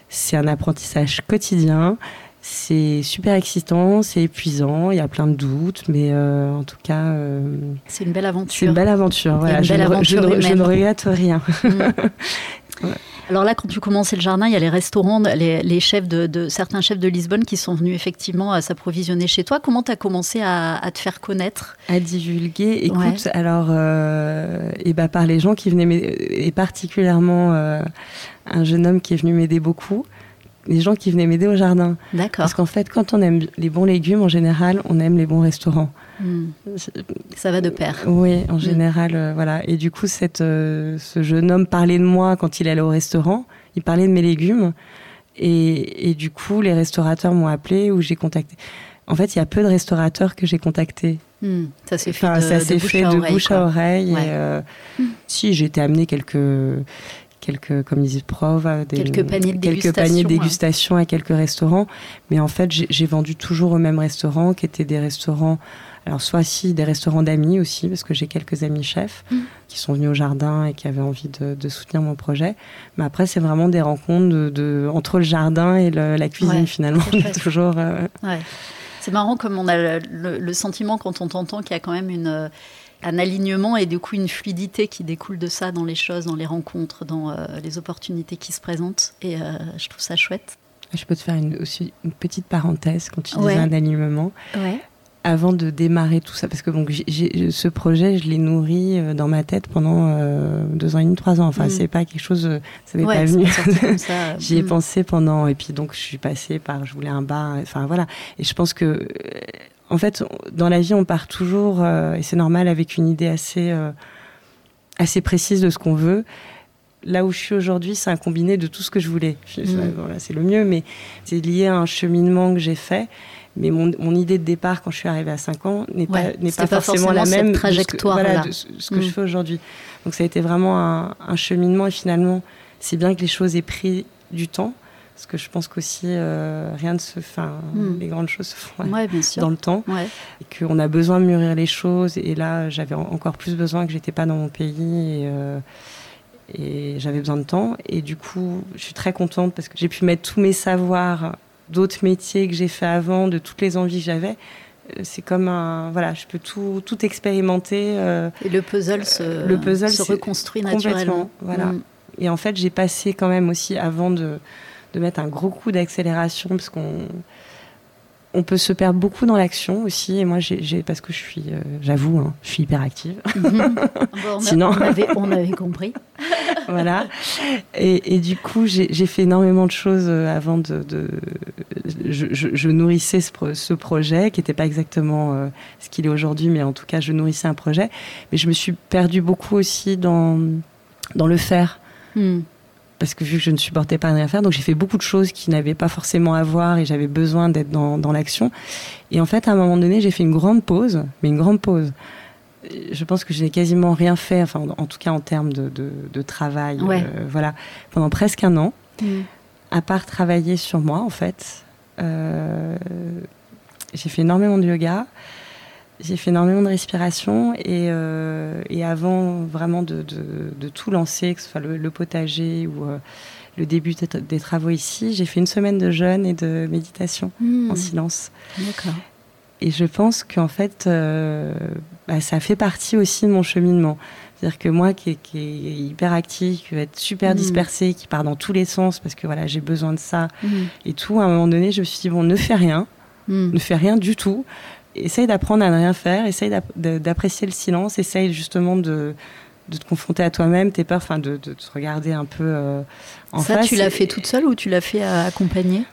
c'est un apprentissage quotidien. C'est super excitant, c'est épuisant, il y a plein de doutes, mais en tout cas. c'est une belle aventure. C'est une belle aventure, voilà. Je, ne, regrette rien. Mhm. <laughs> Alors là, quand tu commençais le jardin, il y a les restaurants, les, chefs de, certains chefs de Lisbonne qui sont venus effectivement à s'approvisionner chez toi. Comment tu as commencé à, te faire connaître? À divulguer. Écoute, alors, euh, et bah, par les gens qui venaient et particulièrement euh, un jeune homme qui est venu m'aider beaucoup les gens qui venaient m'aider au jardin. D'accord. Parce qu'en fait, quand on aime les bons légumes, en général, on aime les bons restaurants. Hmm. Ça va de pair. Oui, en hmm. général, euh, voilà. Et du coup, cette, euh, ce jeune homme parlait de moi quand il allait au restaurant. Il parlait de mes légumes. Et, et du coup, les restaurateurs m'ont appelé ou j'ai contacté. En fait, il y a peu de restaurateurs que j'ai contactés. Hmm. Ça s'est fait, de, fait bouche à oreille. Euh, si, j'ai été amenée quelques quelques, comme ils disent, preuves, des, quelques paniers de quelques paniers de dégustation à quelques restaurants. Mais en fait, j'ai vendu toujours au même restaurant, qui étaient des restaurants, alors soit si des restaurants d'amis aussi, parce que j'ai quelques amis chefs mmh. qui sont venus au jardin et qui avaient envie de, soutenir mon projet. Mais après, c'est vraiment des rencontres de, entre le jardin et la cuisine finalement. <laughs> toujours. Euh, c'est marrant comme on a le sentiment quand on t'entend qu'il y a quand même une un alignement et du coup une fluidité qui découle de ça dans les choses, dans les rencontres, dans euh, les opportunités qui se présentent. Et euh, je trouve ça chouette. Je peux te faire une, aussi une petite parenthèse quand tu disais un alignement. Avant de démarrer tout ça, parce que donc, ce projet, je l'ai nourri euh, dans ma tête pendant deux ans et demi, trois ans. Enfin, mm. c'est pas quelque chose, ça m'est pas venu. <laughs> J'y ai mm. pensé pendant, et puis donc je suis passée par, je voulais un bar, enfin voilà. Et je pense que en fait, dans la vie, on part toujours, euh, et c'est normal, avec une idée assez, euh, assez précise de ce qu'on veut. Là où je suis aujourd'hui, c'est un combiné de tout ce que je voulais. Mm. Voilà, c'est le mieux, mais c'est lié à un cheminement que j'ai fait. Mais mon, idée de départ, quand je suis arrivée à 5 ans, n'est pas, n'est pas, forcément, la même trajectoire de ce, que, je mm. fais aujourd'hui. Donc ça a été vraiment un, un cheminement, et finalement, c'est bien que les choses aient pris du temps Parce que je pense qu'aussi, euh, rien ne se fait, Mm. les grandes choses se font Ouais, bien sûr. dans le temps. Ouais. Et qu'on a besoin de mûrir les choses. Et là, j'avais en- encore plus besoin que j'étais pas dans mon pays. Et, euh, et j'avais besoin de temps. Et du coup, je suis très contente parce que j'ai pu mettre tous mes savoirs d'autres métiers que j'ai fait avant, de toutes les envies que j'avais. Euh, C'est comme un. Voilà, je peux tout, tout expérimenter. euh, Et le puzzle se, le puzzle, se reconstruit naturellement. voilà. Mm. Et en fait, j'ai passé quand même aussi, avant de, de mettre un gros coup d'accélération, parce qu'on on peut se perdre beaucoup dans l'action aussi. Et moi, j'ai, parce que je suis, euh, j'avoue, hein, je suis hyperactive. Mhm. <laughs> Bon, on, a- <laughs> Sinon- on avait, on avait compris. <laughs> voilà. Et, et du coup, j'ai, fait énormément de choses euh, avant de. de- je, je- je nourrissais ce, pro- ce projet, qui n'était pas exactement euh, ce qu'il est aujourd'hui, mais en tout cas, je nourrissais un projet. Mais je me suis perdue beaucoup aussi dans, dans le faire. Mm. Parce que vu que je ne supportais pas rien faire, donc j'ai fait beaucoup de choses qui n'avaient pas forcément à voir et j'avais besoin d'être dans, dans l'action. Et en fait, à un moment donné, j'ai fait une grande pause, mais une grande pause. Euh, Je pense que je n'ai quasiment rien fait, enfin, en tout cas en termes de, de, de travail, Ouais. euh, voilà, pendant presque un an, Mm. à part travailler sur moi, en fait. Euh, j'ai fait énormément de yoga. J'ai fait énormément de respiration et, euh, et avant vraiment de, de- de tout lancer, que ce soit le, le potager ou euh, le début des, des travaux ici, j'ai fait une semaine de jeûne et de méditation Mm. en silence. D'accord. Et je pense qu'en fait, euh, bah, ça fait partie aussi de mon cheminement. C'est-à-dire que moi, qui est, qui est hyper active, qui va être super Mm. dispersée, qui part dans tous les sens parce que voilà, j'ai besoin de ça Mm. et tout, à un moment donné, je me suis dit, bon, ne fais rien, Mm. ne fais rien du tout. Essaye d'apprendre à ne rien faire, essaye d'apprécier le silence, essaye justement de, de te confronter à toi-même, tes peurs, enfin de, de te regarder un peu euh, en Ça, face. tu l'as fait toute seule ou tu l'as fait euh, accompagnée?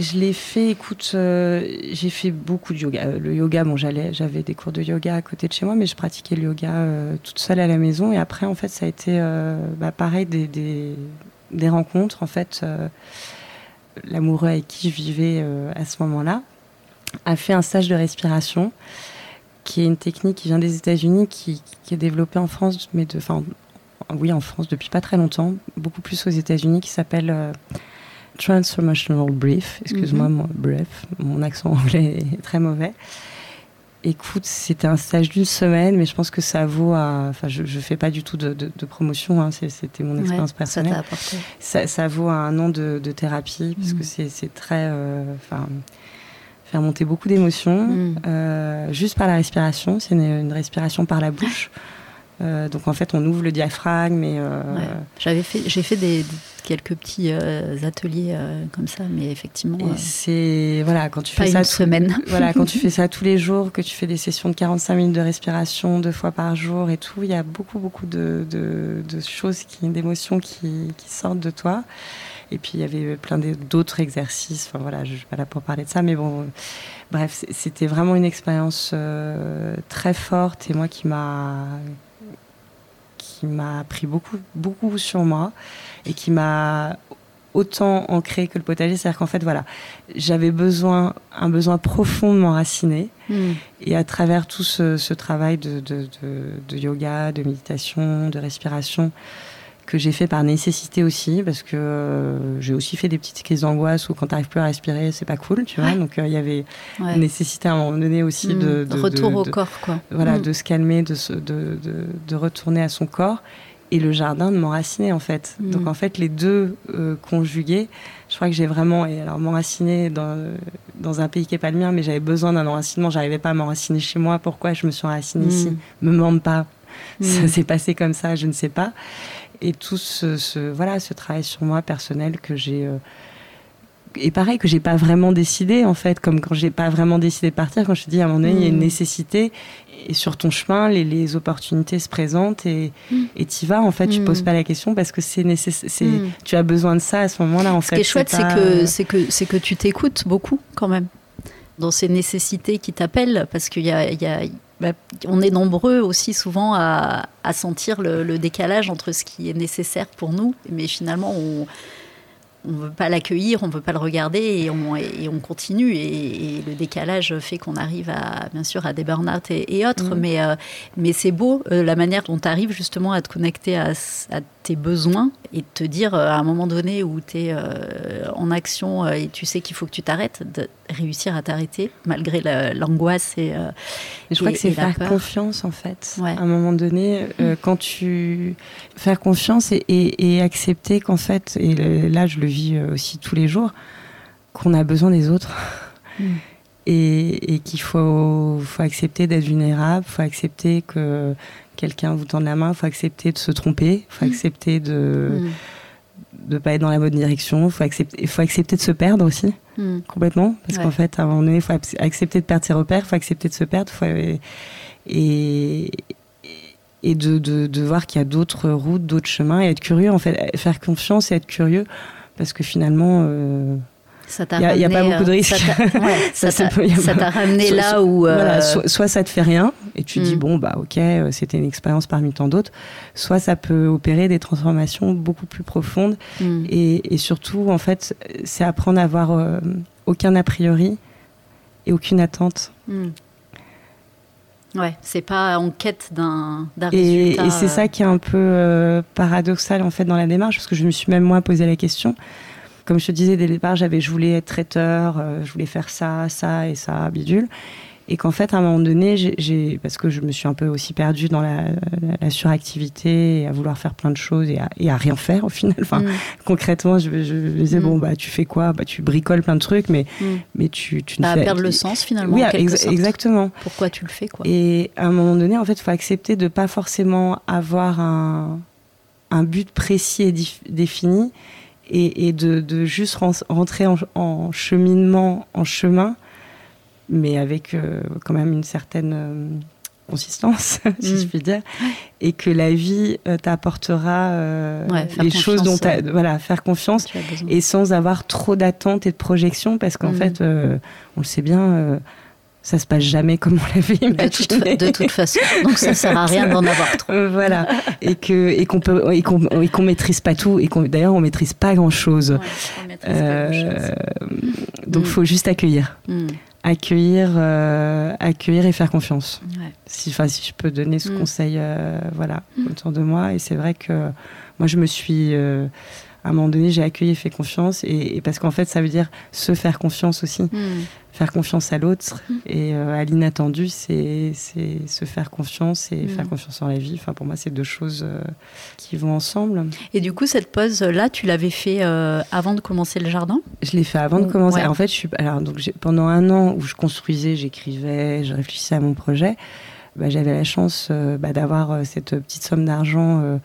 Je l'ai fait, écoute, euh, j'ai fait beaucoup de yoga. Le yoga, bon, j'allais, j'avais des cours de yoga à côté de chez moi, mais je pratiquais le yoga euh, toute seule à la maison. Et après, en fait, ça a été euh, bah, pareil, des, des, des rencontres. En fait, l'amoureux avec qui je vivais euh, à ce moment-là a fait un stage de respiration, qui est une technique qui vient des États-Unis, qui, qui est développée en France, mais de, enfin, oui, en France depuis pas très longtemps, beaucoup plus aux États-Unis, qui s'appelle euh, Transformational Brief. Excuse-moi, Mhm. mon, bref, mon accent <laughs> anglais est très mauvais. Écoute, c'était un stage d'une semaine, mais je pense que ça vaut à. Enfin, je ne fais pas du tout de, de- de promotion, hein, c'était mon expérience Ouais, personnelle apporté. ça, ça vaut un an de, de thérapie parce que c'est c'est très euh, faire monter beaucoup d'émotions Mm. euh, juste par la respiration c'est une, une respiration par la bouche Euh, donc en fait on ouvre le diaphragme et euh, Ouais. J'avais fait, j'ai fait des, quelques petits euh, ateliers comme ça, mais effectivement, c'est voilà quand tu pas fais une ça tout- semaine. <laughs> voilà quand tu fais ça <laughs> tous les jours que tu fais des sessions de 45 minutes de respiration deux fois par jour et tout il y a beaucoup beaucoup de, de, de choses qui d'émotions qui, qui sortent de toi et puis il y avait plein d'autres exercices enfin voilà je suis pas là pour parler de ça mais bon bref c'était vraiment une expérience euh, très forte et moi qui m'a qui m'a appris beaucoup beaucoup sur moi et qui m'a autant ancré que le potager c'est-à-dire qu'en fait voilà j'avais besoin un besoin profond de m'enraciner Mm. et à travers tout ce, ce travail de, de, de- de yoga, de méditation, de respiration, que j'ai fait par nécessité aussi, parce que euh, j'ai aussi fait des petites crises d'angoisse où quand tu n'arrives plus à respirer, c'est pas cool, tu vois. Ouais. Donc euh, il y avait Ouais. une nécessité à un moment donné aussi Mm. de, de- retour de- au de- corps, quoi. voilà, Mm. de se calmer, de, se- de, de, de retourner à son corps. Et le jardin de m'enraciner, en fait. Mm. Donc, en fait, les deux euh, conjugués, je crois que j'ai vraiment. Et alors, m'enraciner dans, dans un pays qui n'est pas le mien, mais j'avais besoin d'un enracinement. J'arrivais pas à m'enraciner chez moi. Pourquoi je me suis enracinée Mm. ici Me demande pas. Mm. Ça s'est passé comme ça, je ne sais pas. Et tout ce, ce- voilà, ce travail sur moi personnel que j'ai. euh, et pareil, que j'ai pas vraiment décidé, en fait, comme quand j'ai pas vraiment décidé de partir, quand je te dis à un moment donné, il y a une Mm. nécessité, et sur ton chemin, les, les opportunités se présentent, et Mm. et t'y vas, en fait, tu Mm. poses pas la question parce que c'est nécessaire, Mm. tu as besoin de ça à ce moment-là, en Ce fait. qui est chouette, c'est que, c'est que, c'est que tu t'écoutes beaucoup quand même dans ces nécessités qui t'appellent, parce qu'il y a, il y a- bah, on est nombreux aussi souvent à, à sentir le, le décalage entre ce qui est nécessaire pour nous, mais finalement on on veut pas l'accueillir, on veut pas le regarder et on, et on continue. Et, et le décalage fait qu'on arrive à, bien sûr, à des burn-out et, et autres. Mais, euh, mais c'est beau euh, la manière dont tu arrives justement à te connecter à, à tes besoins et te dire à un moment donné où tu es en action et tu sais qu'il faut que tu t'arrêtes, réussir à t'arrêter malgré l'angoisse et, je crois que c'est faire confiance en fait. À un moment donné, quand tu faire confiance et, et accepter qu'en fait, et là je le vis aussi tous les jours, qu'on a besoin des autres. Mm. <laughs> Et, qu'il faut, faut accepter d'être vulnérable, faut accepter que quelqu'un vous tende la main, faut accepter de se tromper, faut mm. accepter de mm. pas être dans la bonne direction, faut accepter, faut accepter de se perdre aussi, complètement, parce qu'en fait, à un moment donné, il faut accepter de perdre ses repères, faut accepter de se perdre, et, et de, de, voir qu'il y a d'autres routes, d'autres chemins, et être curieux, en fait, faire confiance et être curieux, parce que finalement, euh, il n'y a, pas beaucoup de euh, risques. Ça t'a <laughs> ramené là où. Euh, soit, ça te fait rien et tu dis mm. bon bah ok euh, c'était une expérience parmi tant d'autres. Soit ça peut opérer des transformations beaucoup plus profondes mm. et, surtout en fait c'est apprendre à avoir aucun a priori et aucune attente. Mm. Ouais, c'est pas en quête d'un résultat. Et, c'est ça qui est un peu paradoxal en fait dans la démarche parce que je me suis même moi posé la question comme je te disais dès le départ, j'avais, je voulais être traiteur, euh, je voulais faire ça, ça et ça, bidule. Et qu'en fait, à un moment donné, j'ai, parce que je me suis un peu aussi perdue dans la, suractivité et à vouloir faire plein de choses et à, et à rien faire au final. Enfin, mm. concrètement, je, je, me disais, bon, mm. bah, tu fais quoi? Bah, tu bricoles plein de trucs, mais, mm. mais tu, tu ne fais... perdre le sens finalement. Oui, exactement. Pourquoi tu le fais, quoi? Et à un moment donné, en fait, il faut accepter de pas forcément avoir un, un but précis et défini et, de, juste rentrer en, cheminement, en chemin, mais avec euh, quand même une certaine euh, consistance, <laughs> si je mm. puis dire, et que la vie euh, t'apportera les choses dont tu voilà, faire confiance, et sans avoir trop d'attentes et de projections, parce qu'en mm. fait, on le sait bien ça se passe jamais comme on l'avait imaginé. De toute, façon, donc ça sert à rien d'en avoir trop. Euh, voilà, et que et qu'on peut et qu'on qu'on maîtrise pas tout et qu'on d'ailleurs on maîtrise pas grand chose. euh, donc il mm. faut juste accueillir, mm. accueillir, euh, accueillir et faire confiance. Si enfin si je peux donner ce mm. conseil, euh, voilà, autour de moi. Et c'est vrai que moi je me suis à un moment donné, j'ai accueilli et fait confiance. Et, parce qu'en fait, ça veut dire se faire confiance aussi. Hmm. Faire confiance à l'autre hmm. et euh, à l'inattendu, c'est se faire confiance et faire hmm. confiance en la vie. Enfin, pour moi, c'est deux choses euh, qui vont ensemble. Et du coup, cette pause-là, tu l'avais fait euh, avant de commencer le jardin? Je l'ai fait avant de commencer. En fait, je suis, alors, donc, pendant un an où je construisais, j'écrivais, je réfléchissais à mon projet, bah, j'avais la chance bah, d'avoir cette petite somme d'argent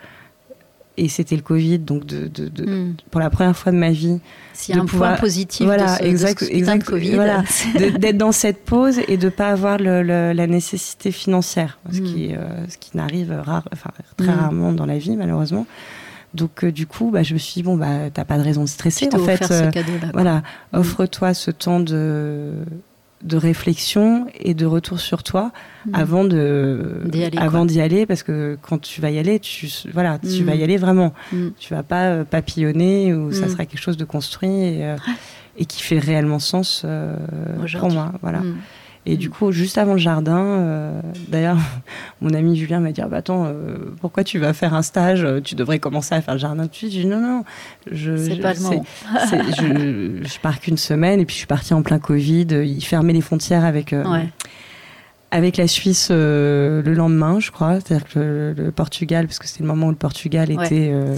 et c'était le Covid, donc de, de, de hmm. pour la première fois de ma vie. S'il y a un point positif voilà, de exact, exact, Covid. Voilà, <laughs> d'être dans cette pause et de pas avoir le, la nécessité financière, ce hmm. qui, euh, ce qui n'arrive rare, enfin, très hmm. rarement dans la vie, malheureusement. Donc euh, du coup, bah, je me suis dit bon bah t'as pas de raison de stresser. en fait, ce euh, voilà, offre-toi ce temps de de réflexion et de retour sur toi mm. avant de d'y aller, avant d'y aller parce que quand tu vas y aller tu voilà tu vas y mm. aller vraiment. Mm. tu vas pas euh, papillonner ou ça sera quelque chose de construit et, euh, et qui fait réellement sens euh, pour moi voilà et du coup, juste avant le jardin, euh, d'ailleurs, <laughs> mon ami Julien m'a dit ah, bah, Attends, euh, pourquoi tu vas faire un stage? Tu devrais commencer à faire le jardin tout de suite. J'ai dit Non, non, je, c'est pas le moment. <laughs> je, je pars qu'une semaine et puis je suis partie en plein Covid. Ils fermaient les frontières avec. Euh, ouais avec la Suisse euh, le lendemain, je crois. C'est-à-dire que le, Portugal, parce que c'était le moment où le Portugal était, euh,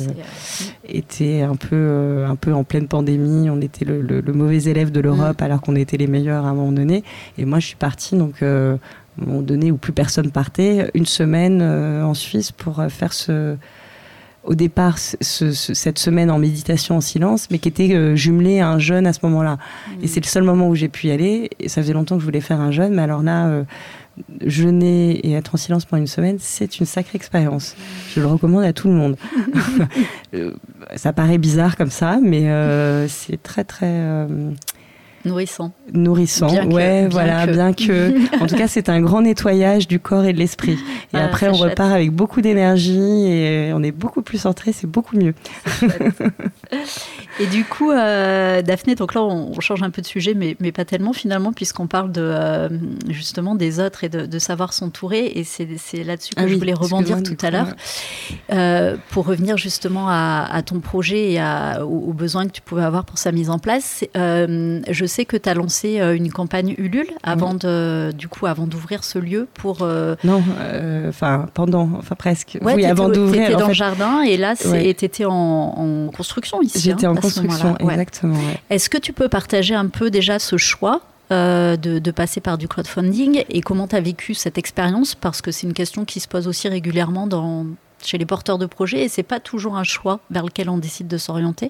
était un, peu, euh, un peu en pleine pandémie. On était le, le, mauvais élève de l'Europe mm. alors qu'on était les meilleurs à un moment donné. Et moi, je suis partie, donc, à un moment donné où plus personne partait, une semaine en Suisse pour faire ce au départ ce, cette semaine en méditation en silence, mais qui était jumelée à un jeûne à ce moment-là. Mm. Et c'est le seul moment où j'ai pu y aller. Et ça faisait longtemps que je voulais faire un jeûne, mais alors là, jeûner et être en silence pendant une semaine, c'est une sacrée expérience. Je le recommande à tout le monde. <laughs> Euh, ça paraît bizarre comme ça, mais euh, c'est très très. Euh, Nourrissant. Nourrissant, Bien que- ouais, bien voilà, que. bien que. <laughs> En tout cas, c'est un grand nettoyage du corps et de l'esprit. Et Ah, après, on chouette. repart avec beaucoup d'énergie et on est beaucoup plus centré, c'est beaucoup mieux. <laughs> Et du coup, euh, Daphné, donc là, on, on change un peu de sujet, mais, mais pas tellement finalement, puisqu'on parle de euh, justement des autres et de, de savoir s'entourer. Et c'est là-dessus que Ah je oui, voulais rebondir tout à l'heure. Euh, pour revenir justement à, à ton projet et à- aux, aux besoins que tu pouvais avoir pour sa mise en place, euh, je sais que tu as lancé euh, une campagne Ulule avant de, du coup, avant d'ouvrir ce lieu pour. euh, Non, euh, enfin, pendant, enfin presque. ouais, oui, avant d'ouvrir. t'étais en dans fait, le jardin et là, Ouais. t'étais en, en construction ici. J'étais hein, en à ce construction, exactement. ouais. Est-ce que tu peux partager un peu déjà ce choix euh, de, de passer par du crowdfunding et comment tu as vécu cette expérience? Parce que c'est une question qui se pose aussi régulièrement dans, chez les porteurs de projets et c'est pas toujours un choix vers lequel on décide de s'orienter.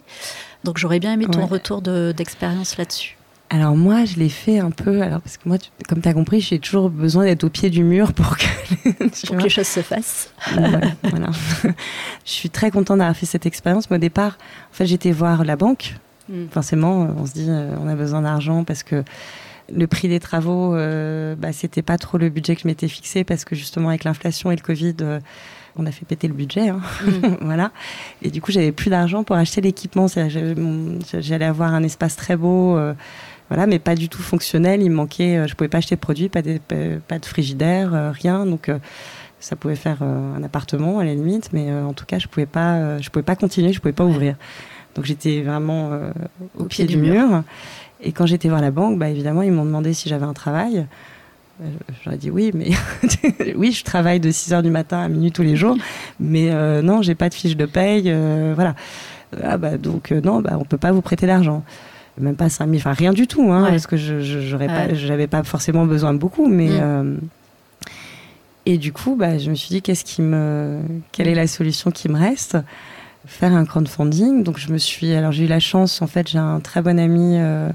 Donc j'aurais bien aimé ton Ouais. retour de- d'expérience là-dessus. Alors moi, je l'ai fait un peu. Alors parce que moi, tu- comme tu as compris, j'ai toujours besoin d'être au pied du mur pour que, <laughs> Pour que les choses se fassent. Voilà. <laughs> je suis très contente d'avoir fait cette expérience. Mais au départ, en fait, j'étais voir la banque. Mm. Forcément, on se dit, euh, on a besoin d'argent parce que le prix des travaux, euh, bah, c'était pas trop le budget que je m'étais fixé parce que justement avec l'inflation et le Covid, euh, on a fait péter le budget. hein. Mm. <laughs> voilà. Et du coup, j'avais plus d'argent pour acheter l'équipement. J'allais avoir un espace très beau, euh, voilà, mais pas du tout fonctionnel. Il me manquait, euh, je pouvais pas acheter de produits, pas de, pas, pas de frigidaire, euh, rien. Donc, euh, ça pouvait faire un appartement à la limite, mais en tout cas, je pouvais pas, je pouvais pas continuer, je pouvais pas ouvrir. Donc, j'étais vraiment euh, au, pied, du mur. Et quand j'étais voir la banque, bah, évidemment, ils m'ont demandé si j'avais un travail. J'aurais dit oui, mais <laughs> oui, je travaille de 6 heures du matin à minuit tous les jours, mais euh, non, j'ai pas de fiche de paye, euh, voilà. Ah bah donc non, bah on peut pas vous prêter d'argent, même pas 5 000, enfin rien du tout, hein, Ouais. parce que je je- j'aurais pas, Ouais. j'avais pas forcément besoin de beaucoup, mais Mm. euh, et du coup, bah je me suis dit qu'est-ce qui me, quelle est la solution qui me reste? Faire un crowdfunding. Donc je me suis, alors j'ai eu la chance, en fait, j'ai un très bon ami. euh,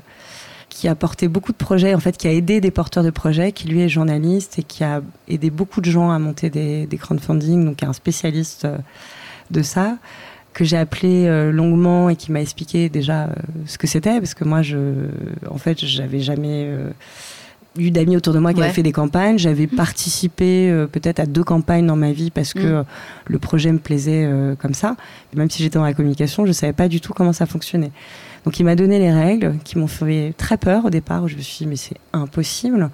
qui a porté beaucoup de projets, en fait, qui a aidé des porteurs de projets, qui lui est journaliste et qui a aidé beaucoup de gens à monter des, des crowdfunding, donc un spécialiste euh, de ça, que j'ai appelé euh, longuement et qui m'a expliqué déjà euh, ce que c'était, parce que moi, je, en fait, j'avais jamais euh, eu d'amis autour de moi qui Ouais. avaient fait des campagnes. J'avais participé euh, peut-être à deux campagnes dans ma vie parce que Mm. euh, le projet me plaisait euh, comme ça. Même si j'étais dans la communication, je savais pas du tout comment ça fonctionnait. Donc il m'a donné les règles qui m'ont fait très peur au départ. Où je me suis dit mais c'est impossible.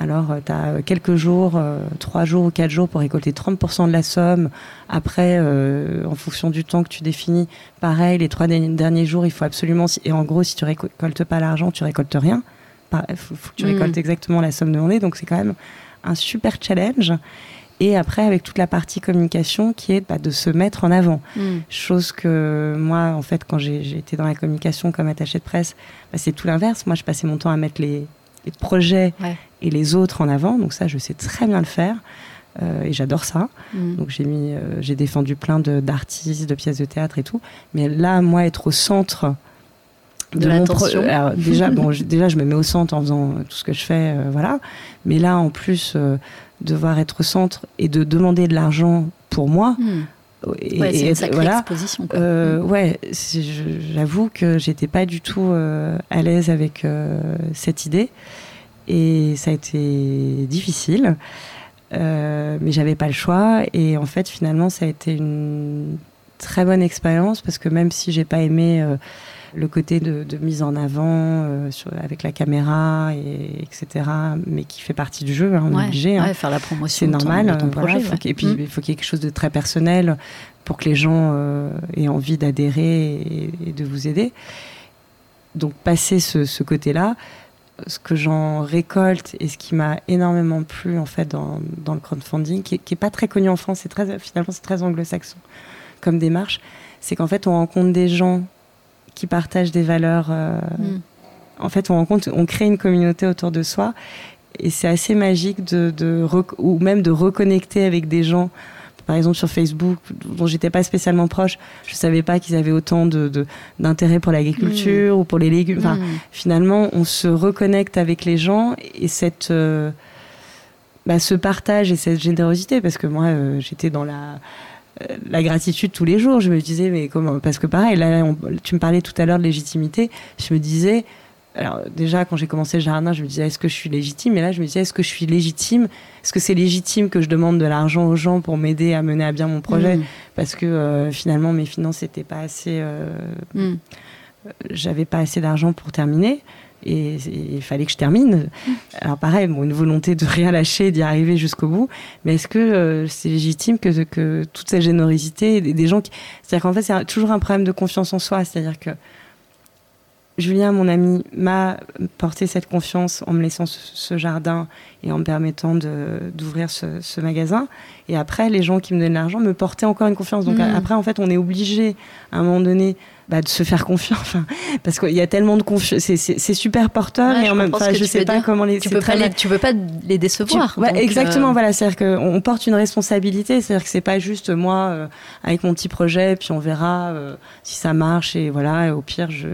Alors tu as quelques jours, euh, trois jours ou quatre jours pour récolter 30% de la somme. Après, euh, en fonction du temps que tu définis, pareil, les trois derniers- jours, il faut absolument... Et en gros, si tu récoltes pas l'argent, tu récoltes rien. Il faut, faut que tu Mm. récoltes exactement la somme demandée. Donc c'est quand même un super challenge. Et après, avec toute la partie communication qui est bah, de se mettre en avant. Mm. Chose que moi, en fait, quand j'ai j'ai été dans la communication comme attachée de presse, bah, c'est tout l'inverse. Moi, je passais mon temps à mettre les, les projets Ouais. Et les autres en avant. Donc ça, je sais très bien le faire. Euh, et j'adore ça. Mm. Donc j'ai mis, euh, j'ai défendu plein de- d'artistes, de, pièces de théâtre et tout. Mais là, moi, être au centre De mon pro- l'attention. alors, déjà, <laughs> bon, je, déjà, je me mets au centre en faisant euh, tout ce que je fais, euh, voilà. Mais là, en plus, euh, devoir être au centre et de demander de l'argent pour moi. Mm. Et, Ouais, c'est et une sacrée voilà. exposition. quoi. Euh, Mm. ouais, j'avoue que j'étais pas du tout euh, à l'aise avec euh, cette idée et ça a été difficile, Euh, mais j'avais pas le choix et en fait finalement ça a été une très bonne expérience parce que même si j'ai pas aimé euh, le côté de, de mise en avant euh, sur- avec la caméra et etc, mais qui fait partie du jeu, hein, on est obligé. hein. ouais, faire la promotion. C'est ton- normal. ton euh, voilà, projet, faut et puis Mm. il faut qu'il y ait quelque chose de très personnel pour que les gens euh, aient envie d'adhérer et, et de vous aider. Donc passer ce, ce côté-là, ce que j'en récolte et ce qui m'a énormément plu en fait dans, dans le crowdfunding, qui, est- qui est pas très connu en France, c'est très finalement c'est très anglo-saxon comme démarche, c'est qu'en fait on rencontre des gens qui partagent des valeurs. euh, Mm. En fait, on rencontre, on crée une communauté autour de soi et c'est assez magique de, ou même de reconnecter avec des gens. Par exemple sur Facebook, dont j'étais pas spécialement proche, je savais pas qu'ils avaient autant de d'intérêt pour l'agriculture ou pour les légumes. Enfin, Mm. finalement, on se reconnecte avec les gens et cette, euh, bah, ce partage et cette générosité, parce que moi, euh, j'étais dans la, euh, la gratitude tous les jours. Je me disais, mais comment Parce que pareil, là, on- tu me parlais tout à l'heure de légitimité. Je me disais, alors déjà quand j'ai commencé le jardin, je me disais est-ce que je suis légitime? Et là, je me disais est-ce que je suis légitime? Est-ce que c'est légitime que je demande de l'argent aux gens pour m'aider à mener à bien mon projet? Mm. Parce que euh, finalement mes finances n'étaient pas assez, euh, Mm. j'avais pas assez d'argent pour terminer. Et il fallait que je termine. Alors pareil, bon, une volonté de rien lâcher, d'y arriver jusqu'au bout. Mais est-ce que euh, c'est légitime que, que toute cette générosité, des, des gens qui... C'est-à-dire qu'en fait, c'est toujours un problème de confiance en soi. C'est-à-dire que Julien, mon ami, m'a porté cette confiance en me laissant ce, jardin et en me permettant d'ouvrir ce, ce magasin. Et après, les gens qui me donnent l'argent me portaient encore une confiance. Donc Mm. après, en fait, on est obligé, à un moment donné, bah, de se faire confiance. <laughs> Enfin, parce qu'il y a tellement de confiance. C'est- super porteur Ouais, et je en même ce temps, je tu sais pas dire. comment les. Tu peux, très pas les, tu peux pas les décevoir. tu- ouais, donc, euh, exactement, voilà. C'est-à-dire qu'on on porte une responsabilité. C'est-à-dire que c'est pas juste moi euh, avec mon petit projet, puis on verra euh, si ça marche et voilà. Et au pire, je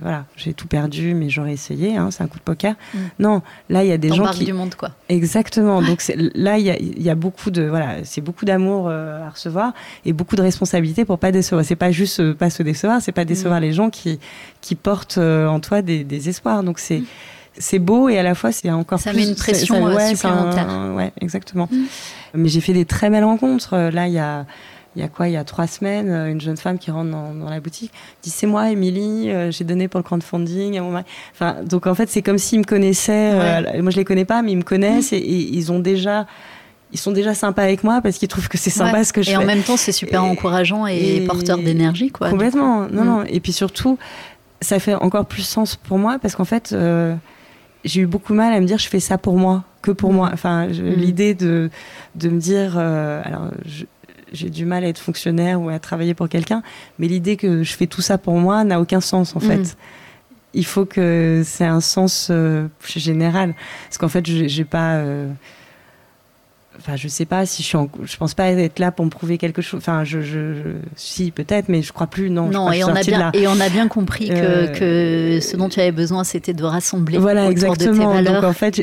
voilà, j'ai tout perdu, mais j'aurais essayé. Hein, c'est un coup de poker. Mm. Non, là il y a des gens qui du monde, quoi. exactement. Donc là il y a, y a beaucoup de voilà, c'est beaucoup d'amour à recevoir et beaucoup de responsabilité pour pas décevoir. C'est pas juste pas se décevoir, c'est pas Mm. décevoir les gens qui qui portent euh, en toi des, des espoirs. Donc c'est c'est beau et à la fois c'est encore Mm. Ça plus met une pression, c'est- euh, ouais, c'est un- supplémentaire. ouais, exactement. Mm. Mais j'ai fait des très belles rencontres. Euh, Là, il y a, il y a quoi? Il y a trois semaines, une jeune femme qui rentre dans, dans la boutique dit C'est moi, Émilie, euh, j'ai donné pour le crowdfunding à mon mari. Enfin, donc en fait, c'est comme s'ils me connaissaient. euh, moi, je les connais pas, mais ils me connaissent et, et ils ont déjà. Ils sont déjà sympas avec moi parce qu'ils trouvent que c'est sympa Ouais. ce que je Et fais. en même temps, c'est super Et- encourageant et, et- porteur d'énergie, quoi. Complètement. Non, Mm. non. Et puis surtout, ça fait encore plus sens pour moi parce qu'en fait, euh, j'ai eu beaucoup mal à me dire je fais ça pour moi, que pour Mm. moi. Enfin, je- Mm. l'idée de, de me dire, euh, alors, je- j'ai du mal à être fonctionnaire ou à travailler pour quelqu'un, mais l'idée que je fais tout ça pour moi n'a aucun sens en fait. Mm. Il faut que c'est un sens euh, plus général. Parce qu'en fait, j'ai j'ai pas. euh, Enfin, je sais pas si je suis. En... Je pense pas être là pour me prouver quelque chose. Enfin, je, je, je- si peut-être, mais je crois plus. Non. Non, et on, a bien, et on a bien compris que, Euh, que ce dont tu avais besoin, c'était de rassembler Voilà, autour exactement. de tes valeurs. Donc en fait,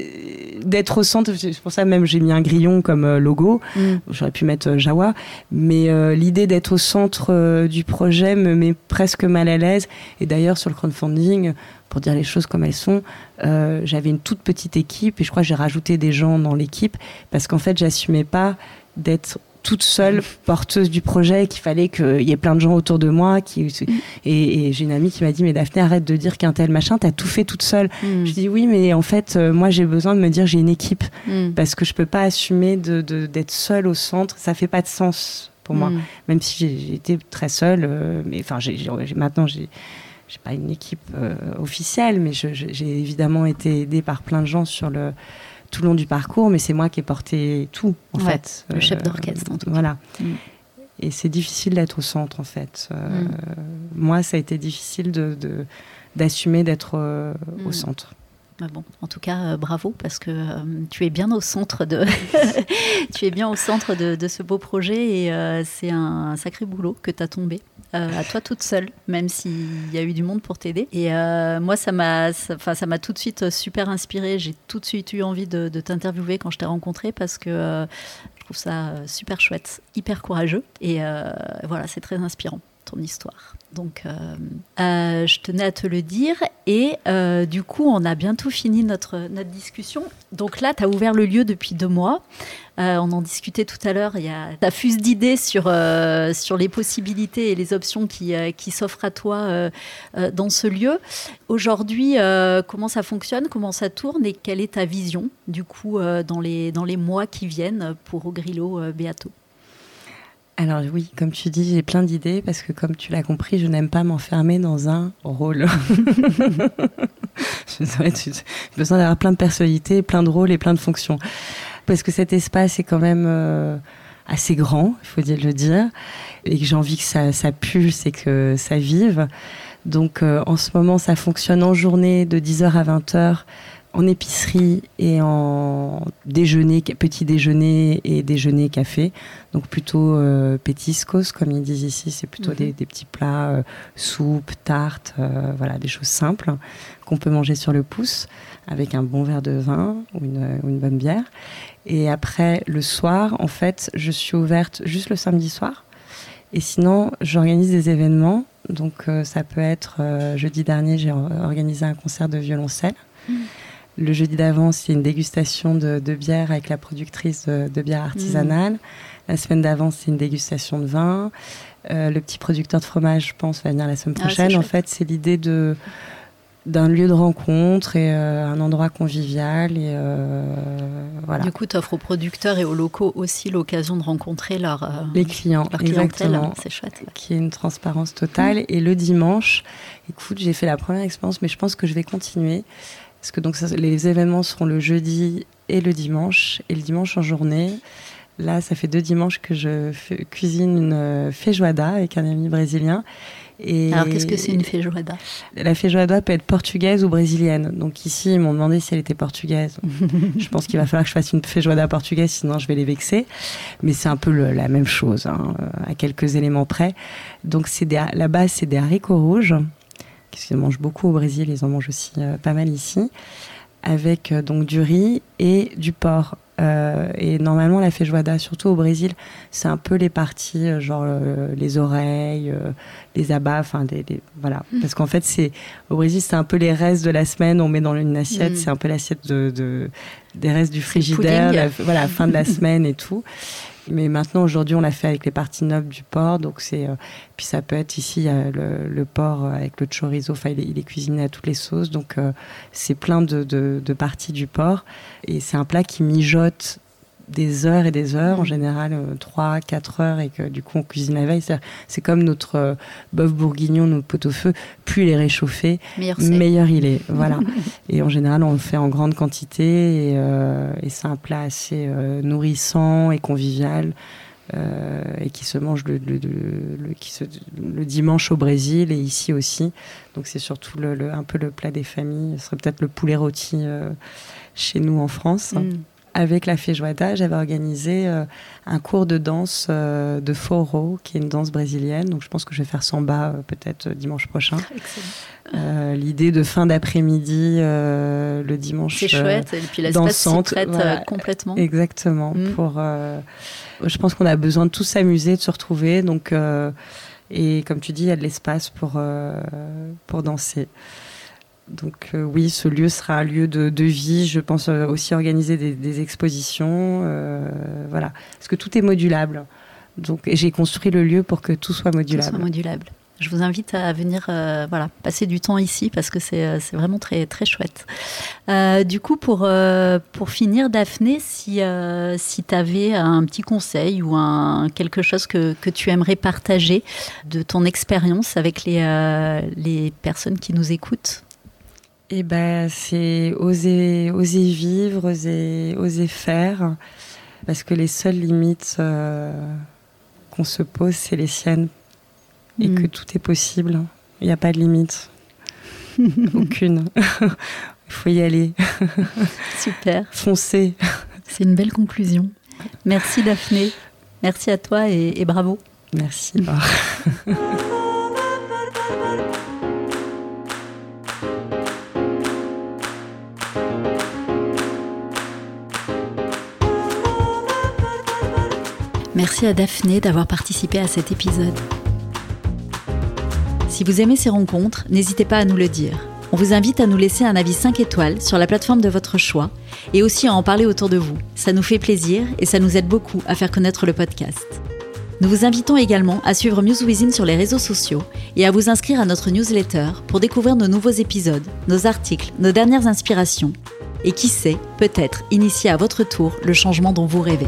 d'être au centre, c'est pour ça même j'ai mis un grillon comme euh, logo. Mm. J'aurais pu mettre euh, Jawa, mais euh, l'idée d'être au centre euh, du projet me met presque mal à l'aise. Et d'ailleurs, sur le crowdfunding, pour dire les choses comme elles sont, euh, j'avais une toute petite équipe et je crois que j'ai rajouté des gens dans l'équipe parce qu'en fait, j'assumais pas d'être toute seule porteuse du projet, qu'il fallait qu'il y ait plein de gens autour de moi. Qui, et, et j'ai une amie qui m'a dit, mais Daphné, arrête de dire qu'un tel machin, t'as tout fait toute seule. Mm. Je dis oui, mais en fait, euh, moi, j'ai besoin de me dire j'ai une équipe Mm. parce que je peux pas assumer de de- d'être seule au centre. Ça fait pas de sens pour moi, Mm. même si j'ai été très seule. euh, mais enfin, j'ai- maintenant j'ai j'ai pas une équipe euh, officielle, mais j'ai évidemment été aidée par plein de gens sur le tout le long du parcours. Mais c'est moi qui ai porté tout en Ouais, fait. le chef d'orchestre, en tout cas. Voilà. Mm. Et c'est difficile d'être au centre en fait. Euh, Mm. Moi, ça a été difficile de d'assumer d'être euh, au Mm. centre. Ah bon, en tout cas, euh, bravo parce que euh, tu es bien au centre de, <laughs> <laughs> tu es bien au centre de, de ce beau projet et euh, c'est un sacré boulot que tu as tombé. Euh, à toi toute seule, même s'il y a eu du monde pour t'aider. Et euh, moi, ça m'a, ça, 'fin, ça m'a tout de suite super inspirée. J'ai tout de suite eu envie de, t'interviewer quand je t'ai rencontré parce que euh, je trouve ça euh, super chouette, hyper courageux. Et euh, voilà, c'est très inspirant ton histoire. Donc, euh, euh, je tenais à te le dire. Et euh, du coup, on a bientôt fini notre, notre discussion. Donc là, tu as ouvert le lieu depuis deux mois. Euh, on en discutait tout à l'heure. Il y a ta fuse d'idées sur, euh, sur les possibilités et les options qui, euh, qui s'offrent à toi dans ce lieu. Aujourd'hui, comment ça fonctionne? Comment ça tourne? Et quelle est ta vision, du coup, dans, les, dans les mois qui viennent pour Ogrillo Beato? Alors oui, comme tu dis, j'ai plein d'idées parce que comme tu l'as compris, je n'aime pas m'enfermer dans un rôle. <laughs> <laughs> J'ai besoin d'avoir plein de personnalités, plein de rôles et plein de fonctions. Parce que cet espace est quand même euh, assez grand, il faut dire- le dire, et que j'ai envie que ça, ça pulse et que ça vive. Donc euh, en ce moment, ça fonctionne en journée de 10h à 20h en épicerie et en déjeuner, petit déjeuner et déjeuner café. Donc plutôt euh, pétiscos, comme ils disent ici, c'est plutôt Mhm. des, des petits plats, euh, soupe, tarte, euh, voilà, des choses simples qu'on peut manger sur le pouce avec un bon verre de vin ou une, ou une bonne bière. Et après, le soir, en fait, je suis ouverte juste le samedi soir. Et sinon, j'organise des événements. Donc, euh, ça peut être euh, jeudi dernier, j'ai organisé un concert de violoncelle. Mmh. Le jeudi d'avant, c'est une dégustation de, bière avec la productrice de, bière artisanale. Mmh. La semaine d'avant, c'est une dégustation de vin. Euh, le petit producteur de fromage, je pense, va venir la semaine ah, prochaine. en fait, c'est l'idée de d'un lieu de rencontre et euh, un endroit convivial et euh, voilà. Du coup, tu offres aux producteurs et aux locaux aussi l'occasion de rencontrer leur, les clients, exactement. C'est chouette. Qui est une transparence totale. Mmh. Et le dimanche, écoute, j'ai fait la première expérience, mais je pense que je vais continuer parce que donc les événements seront le jeudi et le dimanche et le dimanche en journée. Là, ça fait deux dimanches que je cuisine une euh, feijoada avec un ami brésilien. Et Alors, qu'est-ce que c'est une feijoada? La feijoada peut être portugaise ou brésilienne. Donc ici, ils m'ont demandé si elle était portugaise. <laughs> je pense qu'il va falloir que je fasse une feijoada portugaise, sinon je vais les vexer. Mais c'est un peu la même chose, hein, à quelques éléments près. Donc c'est la base, c'est des haricots rouges, qu'ils mangent beaucoup au Brésil, ils en mangent aussi euh, pas mal ici, avec donc du riz et du porc. Euh, et normalement, la feijoada, surtout au Brésil, c'est un peu les parties, euh, genre euh, les oreilles, les abats, enfin, des, voilà. Mm. Parce qu'en fait, c'est au Brésil, c'est un peu les restes de la semaine, on met dans une assiette, mm. c'est un peu l'assiette de, des restes du frigidaire, voilà, fin de la semaine et tout. Mais maintenant, aujourd'hui, on l'a fait avec les parties nobles du porc. Donc c'est, euh, puis ça peut être ici le, le, porc avec le chorizo. Enfin, il est, cuisiné à toutes les sauces. Donc euh, c'est plein de, de, de, parties du porc. Et c'est un plat qui mijote des heures et des heures, en général 3, euh, 4 heures, et que du coup on cuisine la veille. C'est comme notre euh, bœuf bourguignon, notre pot-au-feu, plus il est réchauffé, meilleur, il est. Voilà. <laughs> et en général, on le fait en grande quantité, et, euh, c'est un plat assez nourrissant et convivial. et qui se mange le, qui se, le, dimanche au Brésil et ici aussi. Donc c'est surtout le, un peu le plat des familles. Ce serait peut-être le poulet rôti chez nous en France. Mm avec la Feijoada, j'avais organisé euh, un cours de danse euh, de Foro, qui est une danse brésilienne. Donc je pense que je vais faire samba euh, peut-être dimanche prochain. <laughs> L'idée de fin d'après-midi, le dimanche. C'est chouette. Et puis l'espace s'y prête complètement. Exactement. Mm. Pour, je pense qu'on a besoin de tous s'amuser, de se retrouver. Donc, et comme tu dis, il y a de l'espace pour, pour danser. Donc euh, oui, ce lieu sera un lieu de, vie. Je pense euh, aussi organiser des, expositions, euh, voilà, parce que tout est modulable. Donc j'ai construit le lieu pour que tout soit modulable. Modulable. Je vous invite à venir voilà, passer du temps ici parce que c'est vraiment très, très chouette. du coup, pour, pour finir, Daphné, si, si tu avais un petit conseil ou un, quelque chose que, que tu aimerais partager de ton expérience avec les, les personnes qui nous écoutent, eh ben, c'est oser, oser vivre, oser, oser faire, parce que les seules limites euh, qu'on se pose, c'est les siennes, et mm. que tout est possible. Il n'y a pas de limite, <laughs> aucune. Il faut y aller. Super. Foncer. C'est une belle conclusion. Merci Daphné. Merci à toi et, et bravo. Merci. <laughs> Merci à Daphné d'avoir participé à cet épisode. Si vous aimez ces rencontres, n'hésitez pas à nous le dire. On vous invite à nous laisser un avis 5 étoiles sur la plateforme de votre choix et aussi à en parler autour de vous. Ça nous fait plaisir et ça nous aide beaucoup à faire connaître le podcast. Nous vous invitons également à suivre Muse sur les réseaux sociaux et à vous inscrire à notre newsletter pour découvrir nos nouveaux épisodes, nos articles, nos dernières inspirations et qui sait, peut-être initier à votre tour le changement dont vous rêvez.